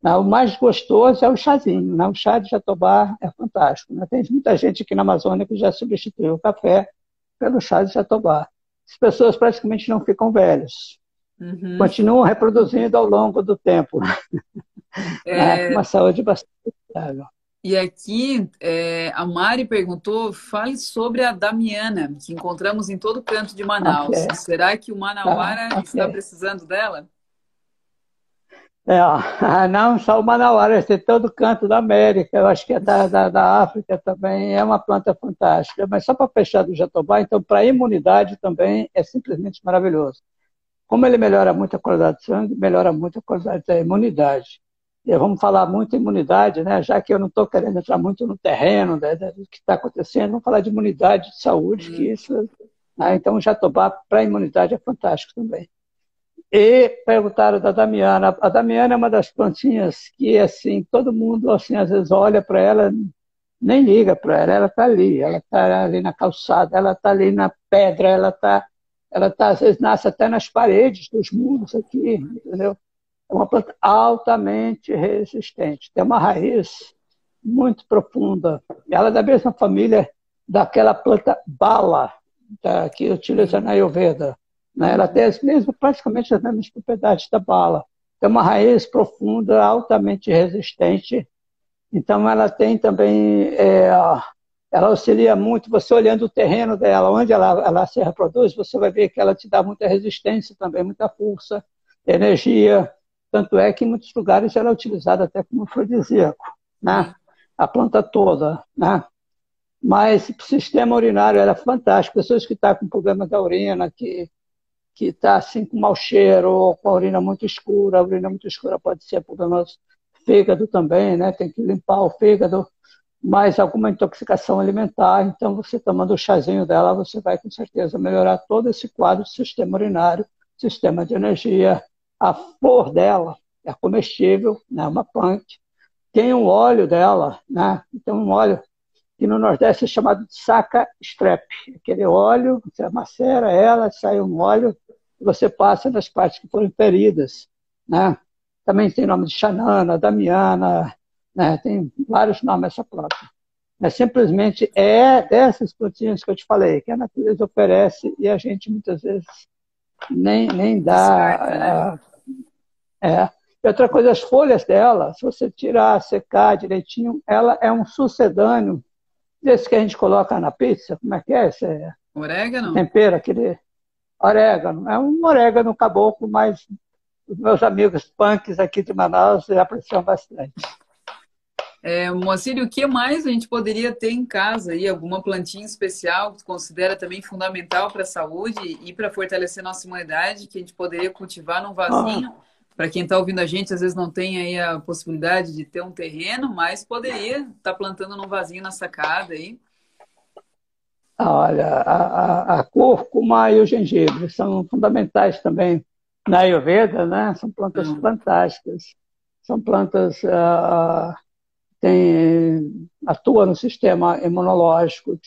Né, o mais gostoso é o chazinho. Né? O chá de jatobá é fantástico. Né? Tem muita gente aqui na Amazônia que já substituiu o café pelo chá de jatobá. As pessoas praticamente não ficam velhas. Uhum. Continuam reproduzindo ao longo do tempo. É... Uma saúde bastante estável. E aqui, é, a Mari perguntou, fale sobre a Damiana, que encontramos em todo canto de Manaus. Okay. Será que o Manauara ah, okay. está precisando dela? É, não só o Manauara, é todo canto da América, eu acho que é da, da, da África também, é uma planta fantástica. Mas só para fechar do jatobá, então, para a imunidade também é simplesmente maravilhoso. Como ele melhora muito a qualidade do sangue, melhora muito a qualidade da imunidade vamos falar muito em imunidade, né? já que eu não estou querendo entrar muito no terreno né, do que está acontecendo, vamos falar de imunidade, de saúde, que uhum. isso. Né? Então, o jatobá para a imunidade é fantástico também. E perguntaram da Damiana. A Damiana é uma das plantinhas que, assim, todo mundo, assim, às vezes olha para ela, nem liga para ela, ela está ali, ela está ali na calçada, ela está ali na pedra, ela está, ela tá, às vezes nasce até nas paredes dos muros aqui, entendeu? É uma planta altamente resistente. Tem uma raiz muito profunda. Ela é da mesma família daquela planta bala da, que utiliza na Ayurveda. Né? Ela tem as mesmas, praticamente as mesmas propriedades da bala. Tem uma raiz profunda, altamente resistente. Então, ela tem também, é, ela auxilia muito, você olhando o terreno dela, onde ela, ela se reproduz, você vai ver que ela te dá muita resistência também, muita força, energia. Tanto é que em muitos lugares ela é utilizada até como afrodisíaco, né? A planta toda, né? Mas o sistema urinário era é fantástico. Pessoas que estão com problema da urina, que que está assim com mau cheiro, ou com a urina muito escura, a urina muito escura pode ser problema fígado também, né? Tem que limpar o fígado, mais alguma intoxicação alimentar. Então, você tomando o chazinho dela, você vai com certeza melhorar todo esse quadro do sistema urinário, sistema de energia, a flor dela é comestível, né, uma plant. Tem um óleo dela, né? Tem um óleo que no Nordeste é chamado de saca strep. Aquele óleo, você macera ela, sai um óleo, você passa nas partes que foram feridas, né? Também tem nome de Xanana, Damiana, né? tem vários nomes essa planta. Mas simplesmente é dessas plantinhas que eu te falei, que a natureza oferece e a gente muitas vezes nem, nem dá. Né? É. E outra coisa, as folhas dela, se você tirar, secar direitinho, ela é um sucedâneo desse que a gente coloca na pizza. Como é que é? Esse é orégano? Tempero, aquele orégano. É um orégano caboclo, mas os meus amigos punks aqui de Manaus apreciam bastante. É, Moacir, o que mais a gente poderia ter em casa aí? Alguma plantinha especial que tu considera também fundamental para a saúde e para fortalecer nossa imunidade, que a gente poderia cultivar num vasinho? Ah para quem está ouvindo a gente, às vezes não tem aí a possibilidade de ter um terreno, mas poderia estar tá plantando num vasinho na sacada aí. Olha, a, a, cúrcuma e o gengibre são fundamentais também na Ayurveda, né? São plantas hum. fantásticas. São plantas uh, tem atua no sistema imunológico,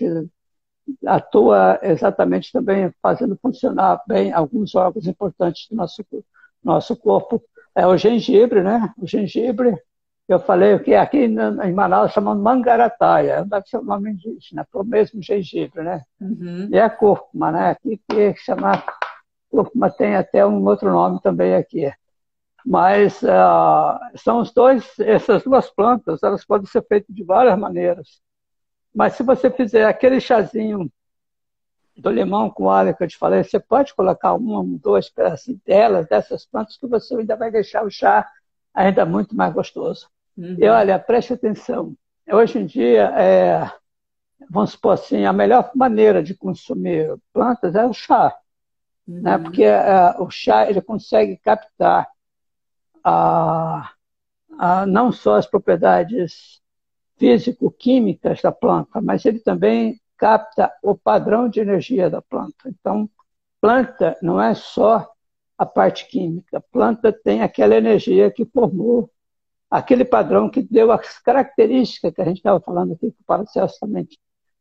atua exatamente também fazendo funcionar bem alguns órgãos importantes do nosso nosso corpo é o gengibre, né? O gengibre, eu falei que aqui em Manaus chamam mangarataia, deve ser o nome indígena, foi o mesmo gengibre, né? Uhum. E a cúrcuma, né? Aqui que chama cúrcuma tem até um outro nome também aqui. Mas uh, são os dois, essas duas plantas, elas podem ser feitas de várias maneiras. Mas se você fizer aquele chazinho do limão com alho que eu te falei, você pode colocar uma, duas pedacinhos delas, dessas plantas, que você ainda vai deixar o chá ainda muito mais gostoso. Uhum. E olha, preste atenção. Hoje em dia, é, vamos supor assim, a melhor maneira de consumir plantas é o chá. Né? Uhum. Né? Porque é, o chá ele consegue captar a, a, não só as propriedades físico-químicas da planta, mas ele também capta o padrão de energia da planta. Então, planta não é só a parte química, planta tem aquela energia que formou aquele padrão que deu as características que a gente estava falando aqui, que o Paracelso também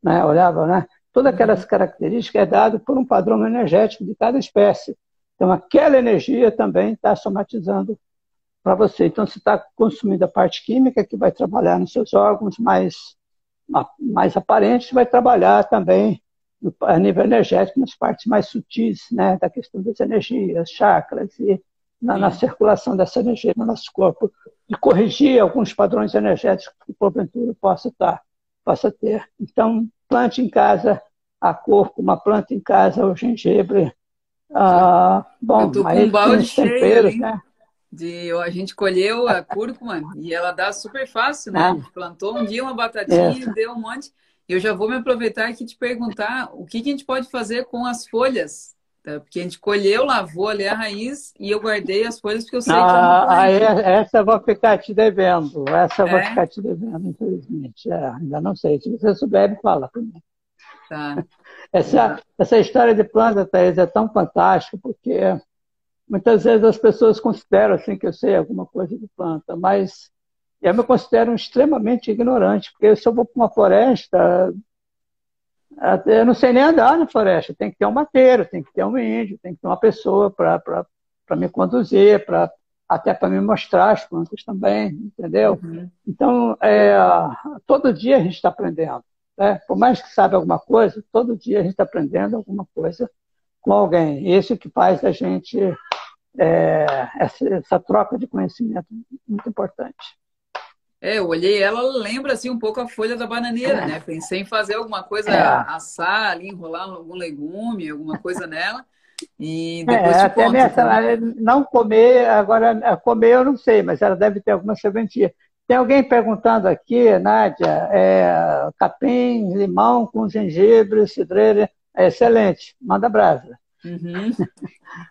né, olhava, né? Todas aquelas uhum. características é dado por um padrão energético de cada espécie. Então, aquela energia também está somatizando para você. Então, você está consumindo a parte química que vai trabalhar nos seus órgãos mais, mais aparentes, vai trabalhar também a nível energético nas partes mais sutis, né, da questão das energias, chakras e na, na circulação dessa energia no nosso corpo e corrigir alguns padrões energéticos que porventura possa estar, possa ter. Então, plante em casa a corpo, uma planta em casa, o gengibre. Ah, bom, aí um balde temperos, cheio, né? De, a gente colheu a cúrcuma e ela dá super fácil, né? Ah. Plantou um dia uma batatinha, Essa. deu um monte. Eu já vou me aproveitar aqui te perguntar o que, que a gente pode fazer com as folhas Tá? Porque a gente colheu, lavou ali a raiz e eu guardei as folhas porque eu sei ah, que eu não ah, Essa eu vou ficar te devendo. Essa eu é? vou ficar te devendo, infelizmente. É, ainda não sei. Se você souber, me fala mim. Tá. Essa, essa história de planta, Thaís, é tão fantástica porque muitas vezes as pessoas consideram assim que eu sei alguma coisa de planta, mas eu me considero extremamente ignorante, porque se eu vou para uma floresta, eu não sei nem andar na floresta. Tem que ter um mateiro, tem que ter um índio, tem que ter uma pessoa para me conduzir, pra, até para me mostrar as plantas também, entendeu? Uhum. Então, é, todo dia a gente está aprendendo. Né? Por mais que saiba alguma coisa, todo dia a gente está aprendendo alguma coisa com alguém. Isso que faz a gente, é, essa, essa troca de conhecimento muito importante. É, eu olhei ela, lembra assim um pouco a folha da bananeira, é. né? Pensei em fazer alguma coisa, é. assar ali, enrolar algum legume, alguma coisa nela. E é, depois é, te conto, nessa? Não comer, agora é, comer eu não sei, mas ela deve ter alguma serventia. Tem alguém perguntando aqui, Nádia, é, capim, limão com gengibre, cidreira, é excelente, manda brasa. Uhum.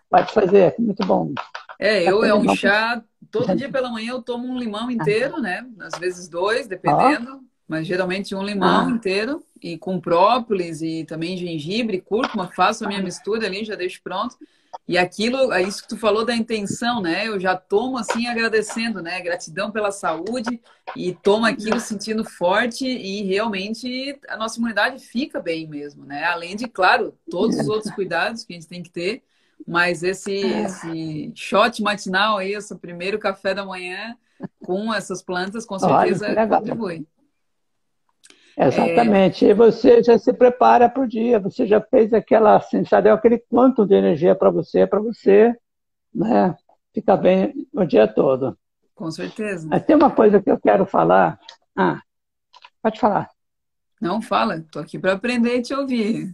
Pode fazer, muito bom. É, eu é um chá Todo dia pela manhã eu tomo um limão inteiro, né? Às vezes dois, dependendo. Mas geralmente um limão ah. inteiro. E com própolis e também gengibre, cúrcuma. Faço a minha mistura ali, já deixo pronto. E aquilo, é isso que tu falou da intenção, né? Eu já tomo assim agradecendo, né? Gratidão pela saúde e tomo aquilo sentindo forte e realmente a nossa imunidade fica bem mesmo, né? Além de, claro, todos os outros cuidados que a gente tem que ter, mas esse, esse shot matinal aí, esse primeiro café da manhã com essas plantas, com certeza Olha, contribui. Exatamente. É... E você já se prepara para o dia, você já fez aquela, assim, já deu aquele quanto de energia para você, para você né, ficar bem o dia todo. Com certeza. Mas tem uma coisa que eu quero falar. Ah, pode falar. Não, fala. Estou aqui para aprender e te ouvir.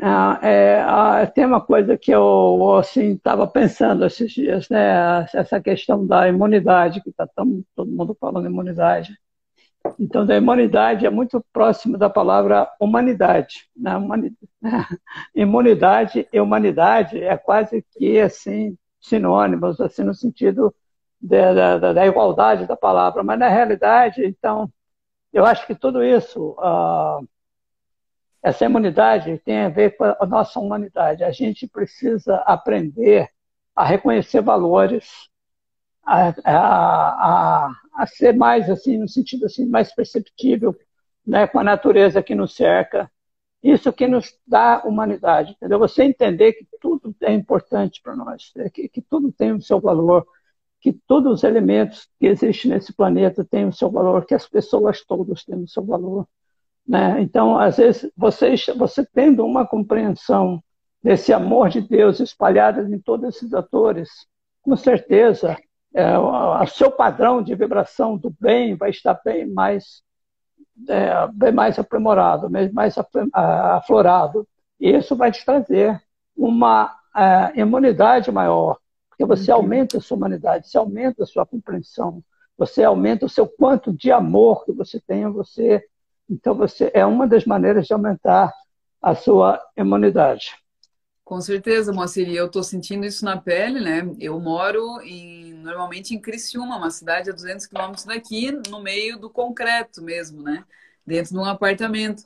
Ah, é, ah, tem uma coisa que eu assim estava pensando esses dias, né? Essa questão da imunidade que está todo mundo falando imunidade. Então, da imunidade é muito próximo da palavra humanidade. Né? Imunidade e humanidade é quase que assim sinônimos, assim no sentido da, da, da igualdade da palavra. Mas na realidade, então, eu acho que tudo isso uh, essa imunidade tem a ver com a nossa humanidade. A gente precisa aprender a reconhecer valores, a, a, a, ser mais assim, no sentido assim, mais perceptível né, com a natureza que nos cerca. Isso que nos dá humanidade, entendeu? Você entender que tudo é importante para nós, né, que, que tudo tem o seu valor, que todos os elementos que existem nesse planeta têm o seu valor, que as pessoas todas têm o seu valor. Né? Então, às vezes, você, você tendo uma compreensão desse amor de Deus espalhado em todos esses atores, com certeza, é, o seu padrão de vibração do bem vai estar bem mais, é, bem mais aprimorado, bem mais aflorado. E isso vai te trazer uma é, imunidade maior, porque você aumenta a sua humanidade, você aumenta a sua compreensão, você aumenta o seu quanto de amor que você tem a você. Então, você é uma das maneiras de aumentar a sua imunidade. Com certeza, Moacir, eu estou sentindo isso na pele, né? Eu moro em, normalmente em Criciúma, uma cidade a 200 quilômetros daqui, no meio do concreto mesmo, né? Dentro de um apartamento.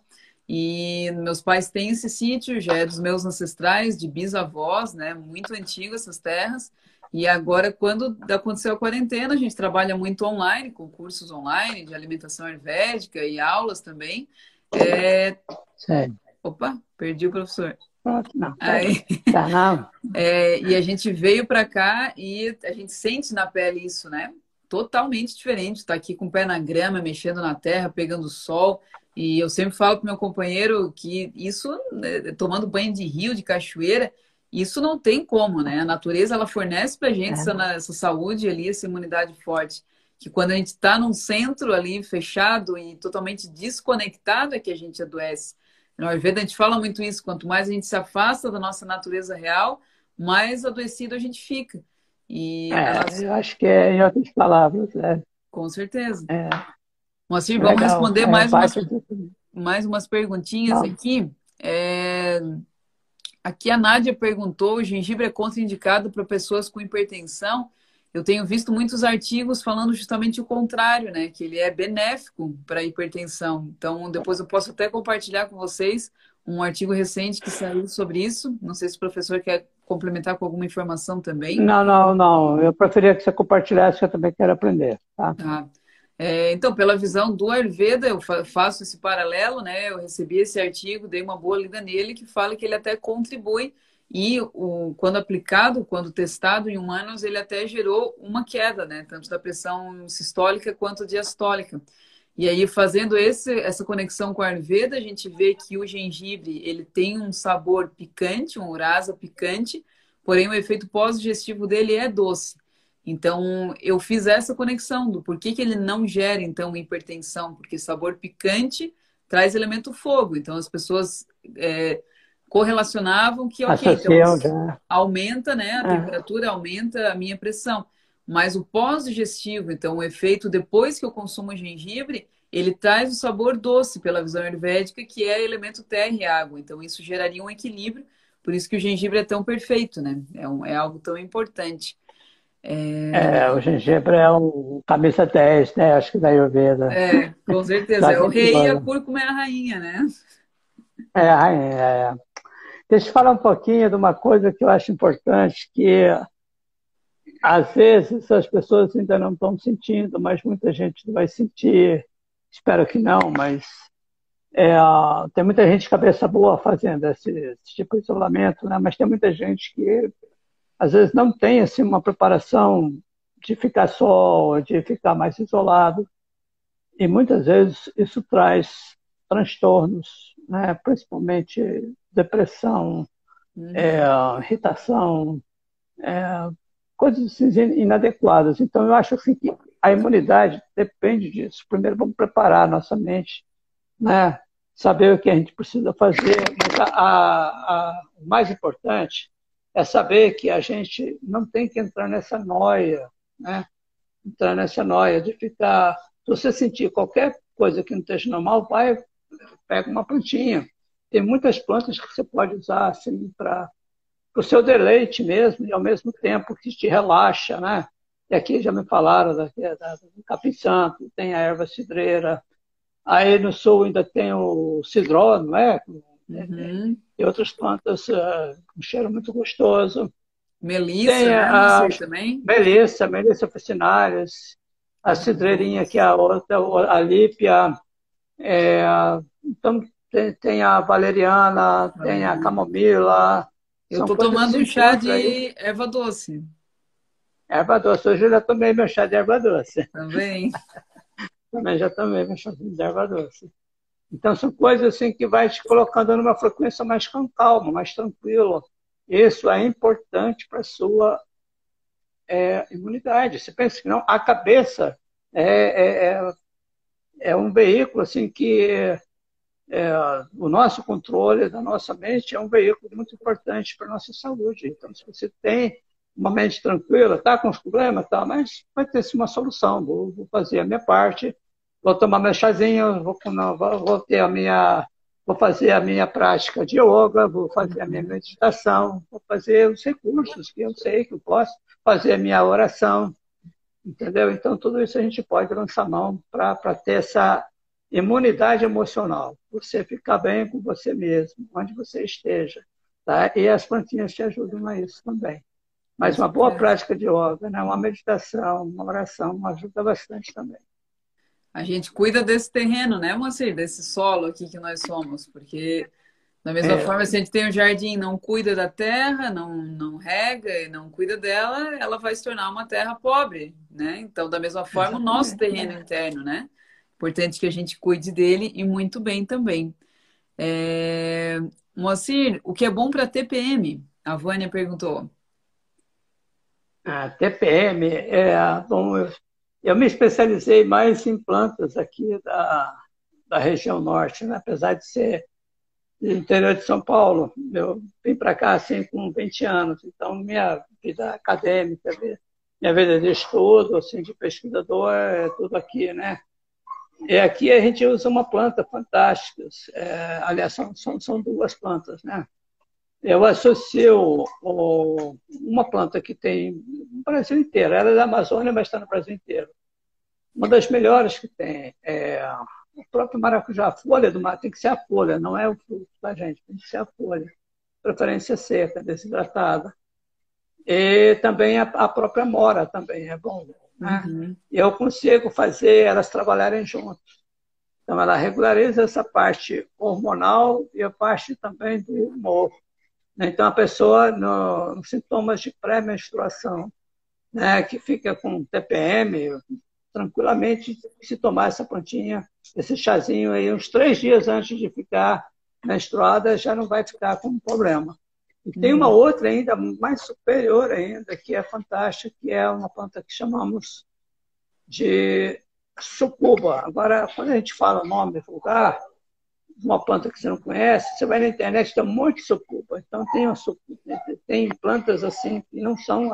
E meus pais têm esse sítio, já é dos meus ancestrais, de bisavós, né? Muito antigo essas terras. E agora, quando aconteceu a quarentena, a gente trabalha muito online, com cursos online de alimentação ayurvédica e aulas também. É... Sério. Opa, perdi o professor. Pronto, não. Aí, tá, não. É, e a gente veio para cá e a gente sente na pele isso, né? Totalmente diferente. Estar tá aqui com o pé na grama, mexendo na terra, pegando sol. E eu sempre falo para meu companheiro que isso, né, tomando banho de rio, de cachoeira, isso não tem como, né? A natureza ela fornece para a gente é. essa, essa saúde ali, essa imunidade forte. Que quando a gente está num centro ali fechado e totalmente desconectado é que a gente adoece. No Ayurveda a gente fala muito isso, quanto mais a gente se afasta da nossa natureza real, mais adoecido a gente fica. E é, eu acho que é em outras palavras, né? Com certeza. É. Moacir, vamos Legal. responder é, mais, umas, mais umas perguntinhas Não. aqui. É... Aqui a Nádia perguntou: o gengibre é contraindicado para pessoas com hipertensão? Eu tenho visto muitos artigos falando justamente o contrário, né? Que ele é benéfico para a hipertensão. Então, depois eu posso até compartilhar com vocês um artigo recente que saiu sobre isso. Não sei se o professor quer complementar com alguma informação também. Não, não, não. Eu preferia que você compartilhasse, que eu também quero aprender. Tá? tá. É, então, pela visão do Ayurveda, eu faço esse paralelo, né? Eu recebi esse artigo, dei uma boa lida nele, que fala que ele até contribui e o, quando aplicado, quando testado em humanos, ele até gerou uma queda, né? Tanto da pressão sistólica quanto diastólica. E aí, fazendo esse, essa conexão com a Ayurveda, a gente vê que o gengibre ele tem um sabor picante, um urasa picante, porém o efeito pós-digestivo dele é doce. Então, eu fiz essa conexão do porquê que ele não gera, então, hipertensão, porque sabor picante traz elemento fogo. Então, as pessoas é, correlacionavam que, ok, então, aumenta, né? A é. temperatura aumenta a minha pressão. Mas o pós-digestivo, então, o efeito depois que eu consumo gengibre, ele traz o sabor doce pela visão ayurvédica, que é elemento terra e água. Então, isso geraria um equilíbrio. Por isso que o gengibre é tão perfeito, né? É, um, é algo tão importante. É... é... o gengibre é um camisa 10, né? Acho que da Ayurveda. É, com certeza. é o rei e a cúrcuma é a rainha, né? É, a rainha, é. Deixa eu falar um pouquinho de uma coisa que eu acho importante, que às vezes as pessoas ainda não estão sentindo, mas muita gente vai sentir. Espero que não, mas é, tem muita gente cabeça boa fazendo esse, esse, tipo de isolamento, né? mas tem muita gente que às vezes não tem assim, uma preparação de ficar só, de ficar mais isolado. E muitas vezes isso traz transtornos, né? principalmente depressão, uhum. é, irritação, é, coisas assim, inadequadas. Então, eu acho assim, que a imunidade depende disso. Primeiro, vamos preparar a nossa mente, né? saber o que a gente precisa fazer. Mas a, a, a, o mais importante é saber que a gente não tem que entrar nessa noia, né? entrar nessa noia de ficar. Se você sentir qualquer coisa que não esteja normal, vai, pega uma plantinha, tem muitas plantas que você pode usar assim para o seu deleite mesmo e ao mesmo tempo que te relaxa, né? E aqui já me falaram da, da, do capim santo, tem a erva cidreira. Aí no sul ainda tem o cidró, não é? Uhum. E outras plantas uh, com cheiro muito gostoso. Melissa, tem né? a, também? Melissa, Melissa officinalis, a cidreirinha que é a outra, a lípia. É, então, tem, tem a valeriana, tem a camomila. Eu estou tomando um chá de aí. erva doce. Erva doce. Hoje eu já tomei meu chá de erva doce. Também. Também já tomei meu chá de erva doce. Então são coisas assim que vai te colocando numa frequência mais calma, mais tranquila. Isso é importante para a sua é imunidade. Você pensa que não? A cabeça é, é, é, é um veículo assim que é, o nosso controle da nossa mente é um veículo muito importante para a nossa saúde. Então, se você tem uma mente tranquila, está com os problemas, tá, mas vai ter uma solução. Vou, vou, fazer a minha parte, vou tomar meu chazinho, vou, não, vou, ter a minha, vou fazer a minha prática de yoga, vou fazer a minha meditação, vou fazer os recursos que eu sei que eu posso, fazer a minha oração, entendeu? Então tudo isso a gente pode lançar mão para ter essa imunidade emocional, você ficar bem com você mesmo, onde você esteja, tá? E as plantinhas te ajudam a isso também. Mas uma boa prática de yoga, né? uma meditação, uma oração, ajuda bastante também. A gente cuida desse terreno, né, Moacir? Desse solo aqui que nós somos, porque da mesma é. forma, se a gente tem um jardim não cuida da terra, não, não rega e não cuida dela, ela vai se tornar uma terra pobre, né? Então, da mesma forma, Exatamente. o nosso terreno é. interno, né? Importante que a gente cuide dele e muito bem também. É... Moacir, o que é bom para TPM? A Vânia perguntou. A TPM, é, bom, eu, eu, me especializei mais em plantas aqui da, da região norte, né? apesar de ser do interior de São Paulo. Eu vim para cá assim com 20 anos, então minha vida acadêmica, minha vida de estudo, assim, de pesquisador, é tudo aqui, né? E aqui a gente usa uma planta fantástica, é, aliás, são, são, são duas plantas, né? Eu associo uma planta que tem no Brasil inteiro. Ela é da Amazônia, mas está no Brasil inteiro. Uma das melhores que tem é o próprio maracujá. A folha do mar tem que ser a folha, não é o fruto, tá, gente? Tem que ser a folha. Preferência seca, desidratada. E também a, a própria mora também é bom. Uhum. Eu consigo fazer elas trabalharem juntas. Então, ela regulariza essa parte hormonal e a parte também do humor. Né? Então, a pessoa, no sintomas de pré-menstruação, né, que fica com TPM, tranquilamente, se tomar essa plantinha, esse chazinho aí, uns três dias antes de ficar menstruada, já não vai ficar com problema. E tem uma uhum. outra ainda, mais superior ainda, que é fantástica, que é uma planta que chamamos de sucuba. Agora, quando a gente fala o nome vulgar, uma planta que você não conhece, você vai na internet, tem um monte de sucuba. Então, tem, uma tem plantas assim que não são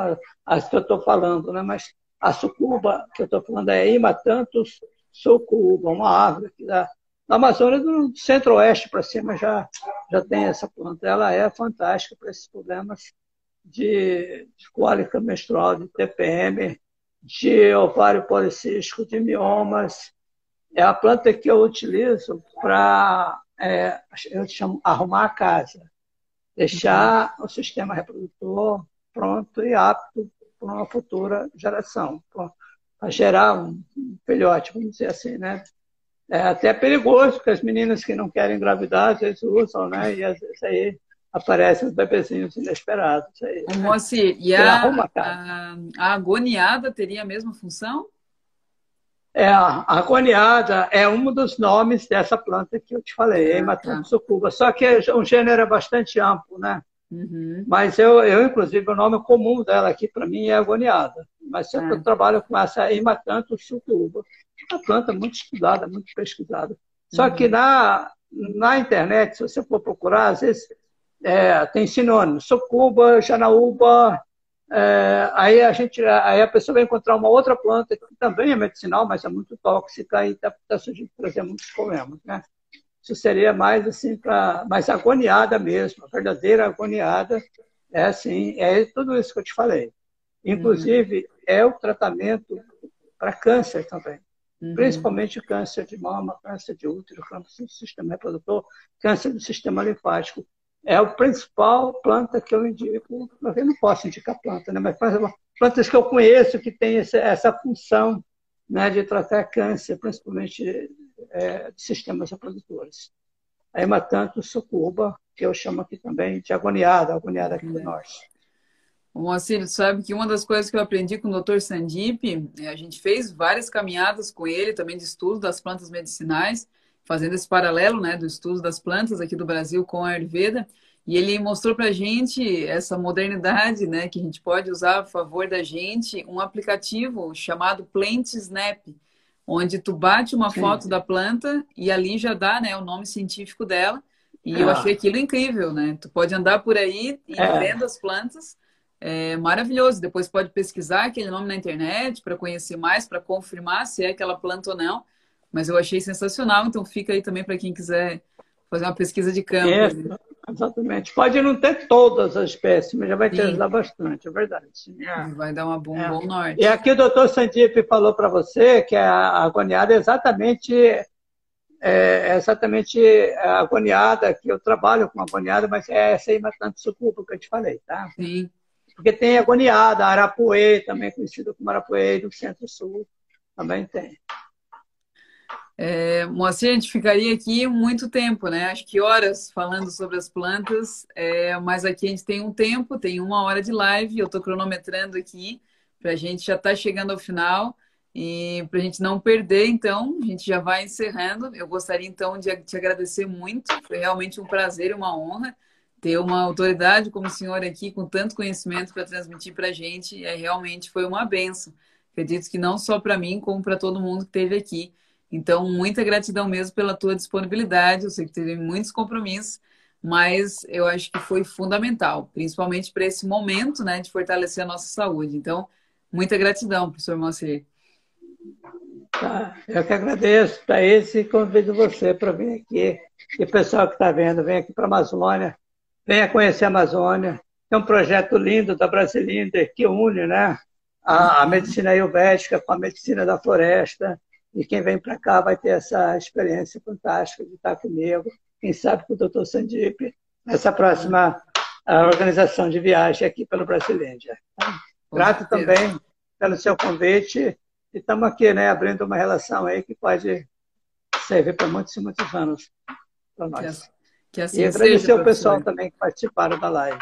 as que eu estou falando, né? mas a sucuba que eu estou falando é Imatanthus sucuba, uma árvore que dá. Na Amazônia, do centro-oeste para cima, já, já tem essa planta. Ela é fantástica para esses problemas de, de cólica menstrual, de TPM, de ovário policístico, de miomas, é a planta que eu utilizo para, é, eu chamo, arrumar a casa, deixar o sistema reprodutor pronto e apto para uma futura geração, para gerar um filhote, vamos dizer assim, né? É até perigoso, porque as meninas que não querem engravidar, às vezes usam, né? E às vezes aí aparecem os bebezinhos inesperados. Aí, né? Moacir, e a, a, a agoniada teria a mesma função? É, a agoniada é um dos nomes dessa planta que eu te falei, ah, tá. sucuba. Só que é um gênero bastante amplo, né? Uhum. Mas eu, eu, inclusive, o nome comum dela aqui para mim é agoniada. Mas sempre ah. eu trabalho com essa hematanto sucuba. Uma planta muito estudada, muito pesquisada. Só uhum. que na, na internet, se você for procurar, às vezes é, tem sinônimos. Sucuba, janaúba, é, aí a gente, aí a pessoa vai encontrar uma outra planta que também é medicinal, mas é muito tóxica e está tá surgindo trazer muitos problemas, né? Isso seria mais assim para mais agoniada mesmo, a verdadeira agoniada é assim, é tudo isso que eu te falei. Inclusive uhum. é o tratamento para câncer também, uhum. principalmente câncer de mama, câncer de útero, câncer do sistema reprodutor, câncer do sistema linfático é a principal planta que eu indico. Eu não posso indicar planta, né? mas plantas que eu conheço que têm essa função né, de tratar câncer, principalmente é, de sistemas reprodutores. A hematanto sucuba, que eu chamo aqui também de agoniada, agoniada aqui do norte. O Moacir, sabe que uma das coisas que eu aprendi com o Dr. Sandip, é, a gente fez várias caminhadas com ele, também de estudo das plantas medicinais, fazendo esse paralelo né, do estudo das plantas aqui do Brasil com a Ayurveda. E ele mostrou para a gente essa modernidade, né, que a gente pode usar a favor da gente, um aplicativo chamado Plant Snap, onde tu bate uma Sim. foto da planta e ali já dá, né, o nome científico dela. E eu ah. achei aquilo incrível, né? Tu pode andar por aí e é. vendo as plantas. É maravilhoso. Depois pode pesquisar aquele nome na internet para conhecer mais, para confirmar se é aquela planta ou não. Mas eu achei sensacional, então fica aí também para quem quiser fazer uma pesquisa de campo. É, exatamente. Pode não ter todas as espécies, mas já vai te ajudar bastante, é verdade. É. Vai dar uma bom, é. bom norte. E aqui o doutor Sandip falou para você que a agoniada é exatamente é exatamente a agoniada, que eu trabalho com agoniada, mas é essa imatante sucupa que eu te falei, tá? Sim. Porque tem agoniada, arapuê, também conhecido como arapuê do Centro-Sul, também tem. É, Moacir, a gente ficaria aqui muito tempo, né? Acho que horas falando sobre as plantas, é, mas aqui a gente tem um tempo, tem uma hora de live, eu estou cronometrando aqui, para a gente já estar tá chegando ao final e para a gente não perder, então, a gente já vai encerrando. Eu gostaria então de te agradecer muito, foi realmente um prazer uma honra ter uma autoridade como o senhor aqui, com tanto conhecimento para transmitir para a gente, é, realmente foi uma benção. Acredito que não só para mim, como para todo mundo que esteve aqui. Então, muita gratidão mesmo pela tua disponibilidade. Eu sei que teve muitos compromissos, mas eu acho que foi fundamental, principalmente para esse momento, né, de fortalecer a nossa saúde. Então, muita gratidão, professor Moacir. Tá, eu que agradeço para esse e convido você para vir aqui. E o pessoal que está vendo, vem aqui para a Amazônia, venha conhecer a Amazônia. É um projeto lindo da Brasilinder que une né, a, a medicina ayurvédica com a medicina da floresta e quem vem para cá vai ter essa experiência fantástica de estar comigo. Quem sabe com o doutor Sandip, nessa próxima organização de viagem aqui pelo Brasilândia. Grato também pelo seu convite. E estamos aqui, né, abrindo uma relação aí que pode servir para muitos e muitos anos para nós. Que assim e agradecer seja, o pessoal também que participaram da live.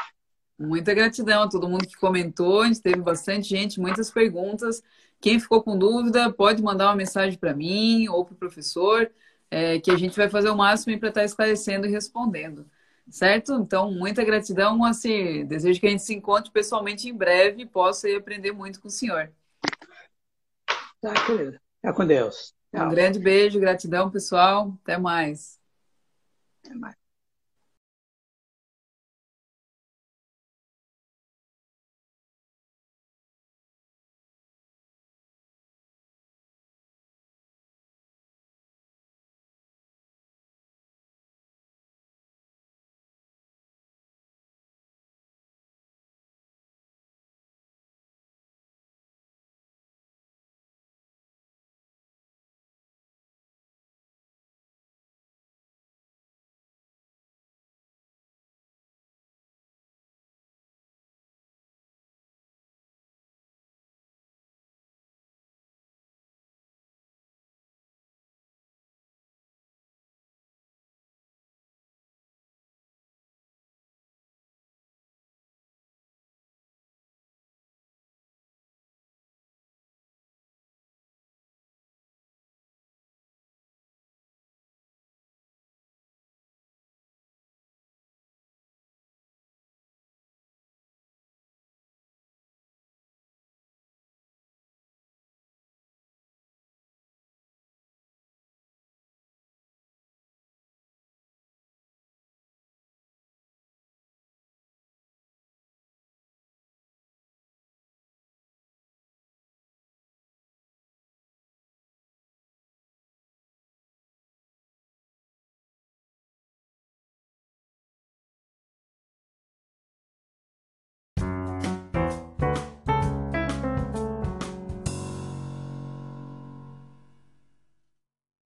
Muita gratidão a todo mundo que comentou. A gente teve bastante gente, muitas perguntas. Quem ficou com dúvida, pode mandar uma mensagem para mim ou para o professor, é, que a gente vai fazer o máximo para estar tá esclarecendo e respondendo. Certo? Então, muita gratidão, assim, desejo que a gente se encontre pessoalmente em breve e possa aprender muito com o senhor. Tá, querida. Fica com Deus. Um grande beijo, gratidão, pessoal. Até mais. Até mais.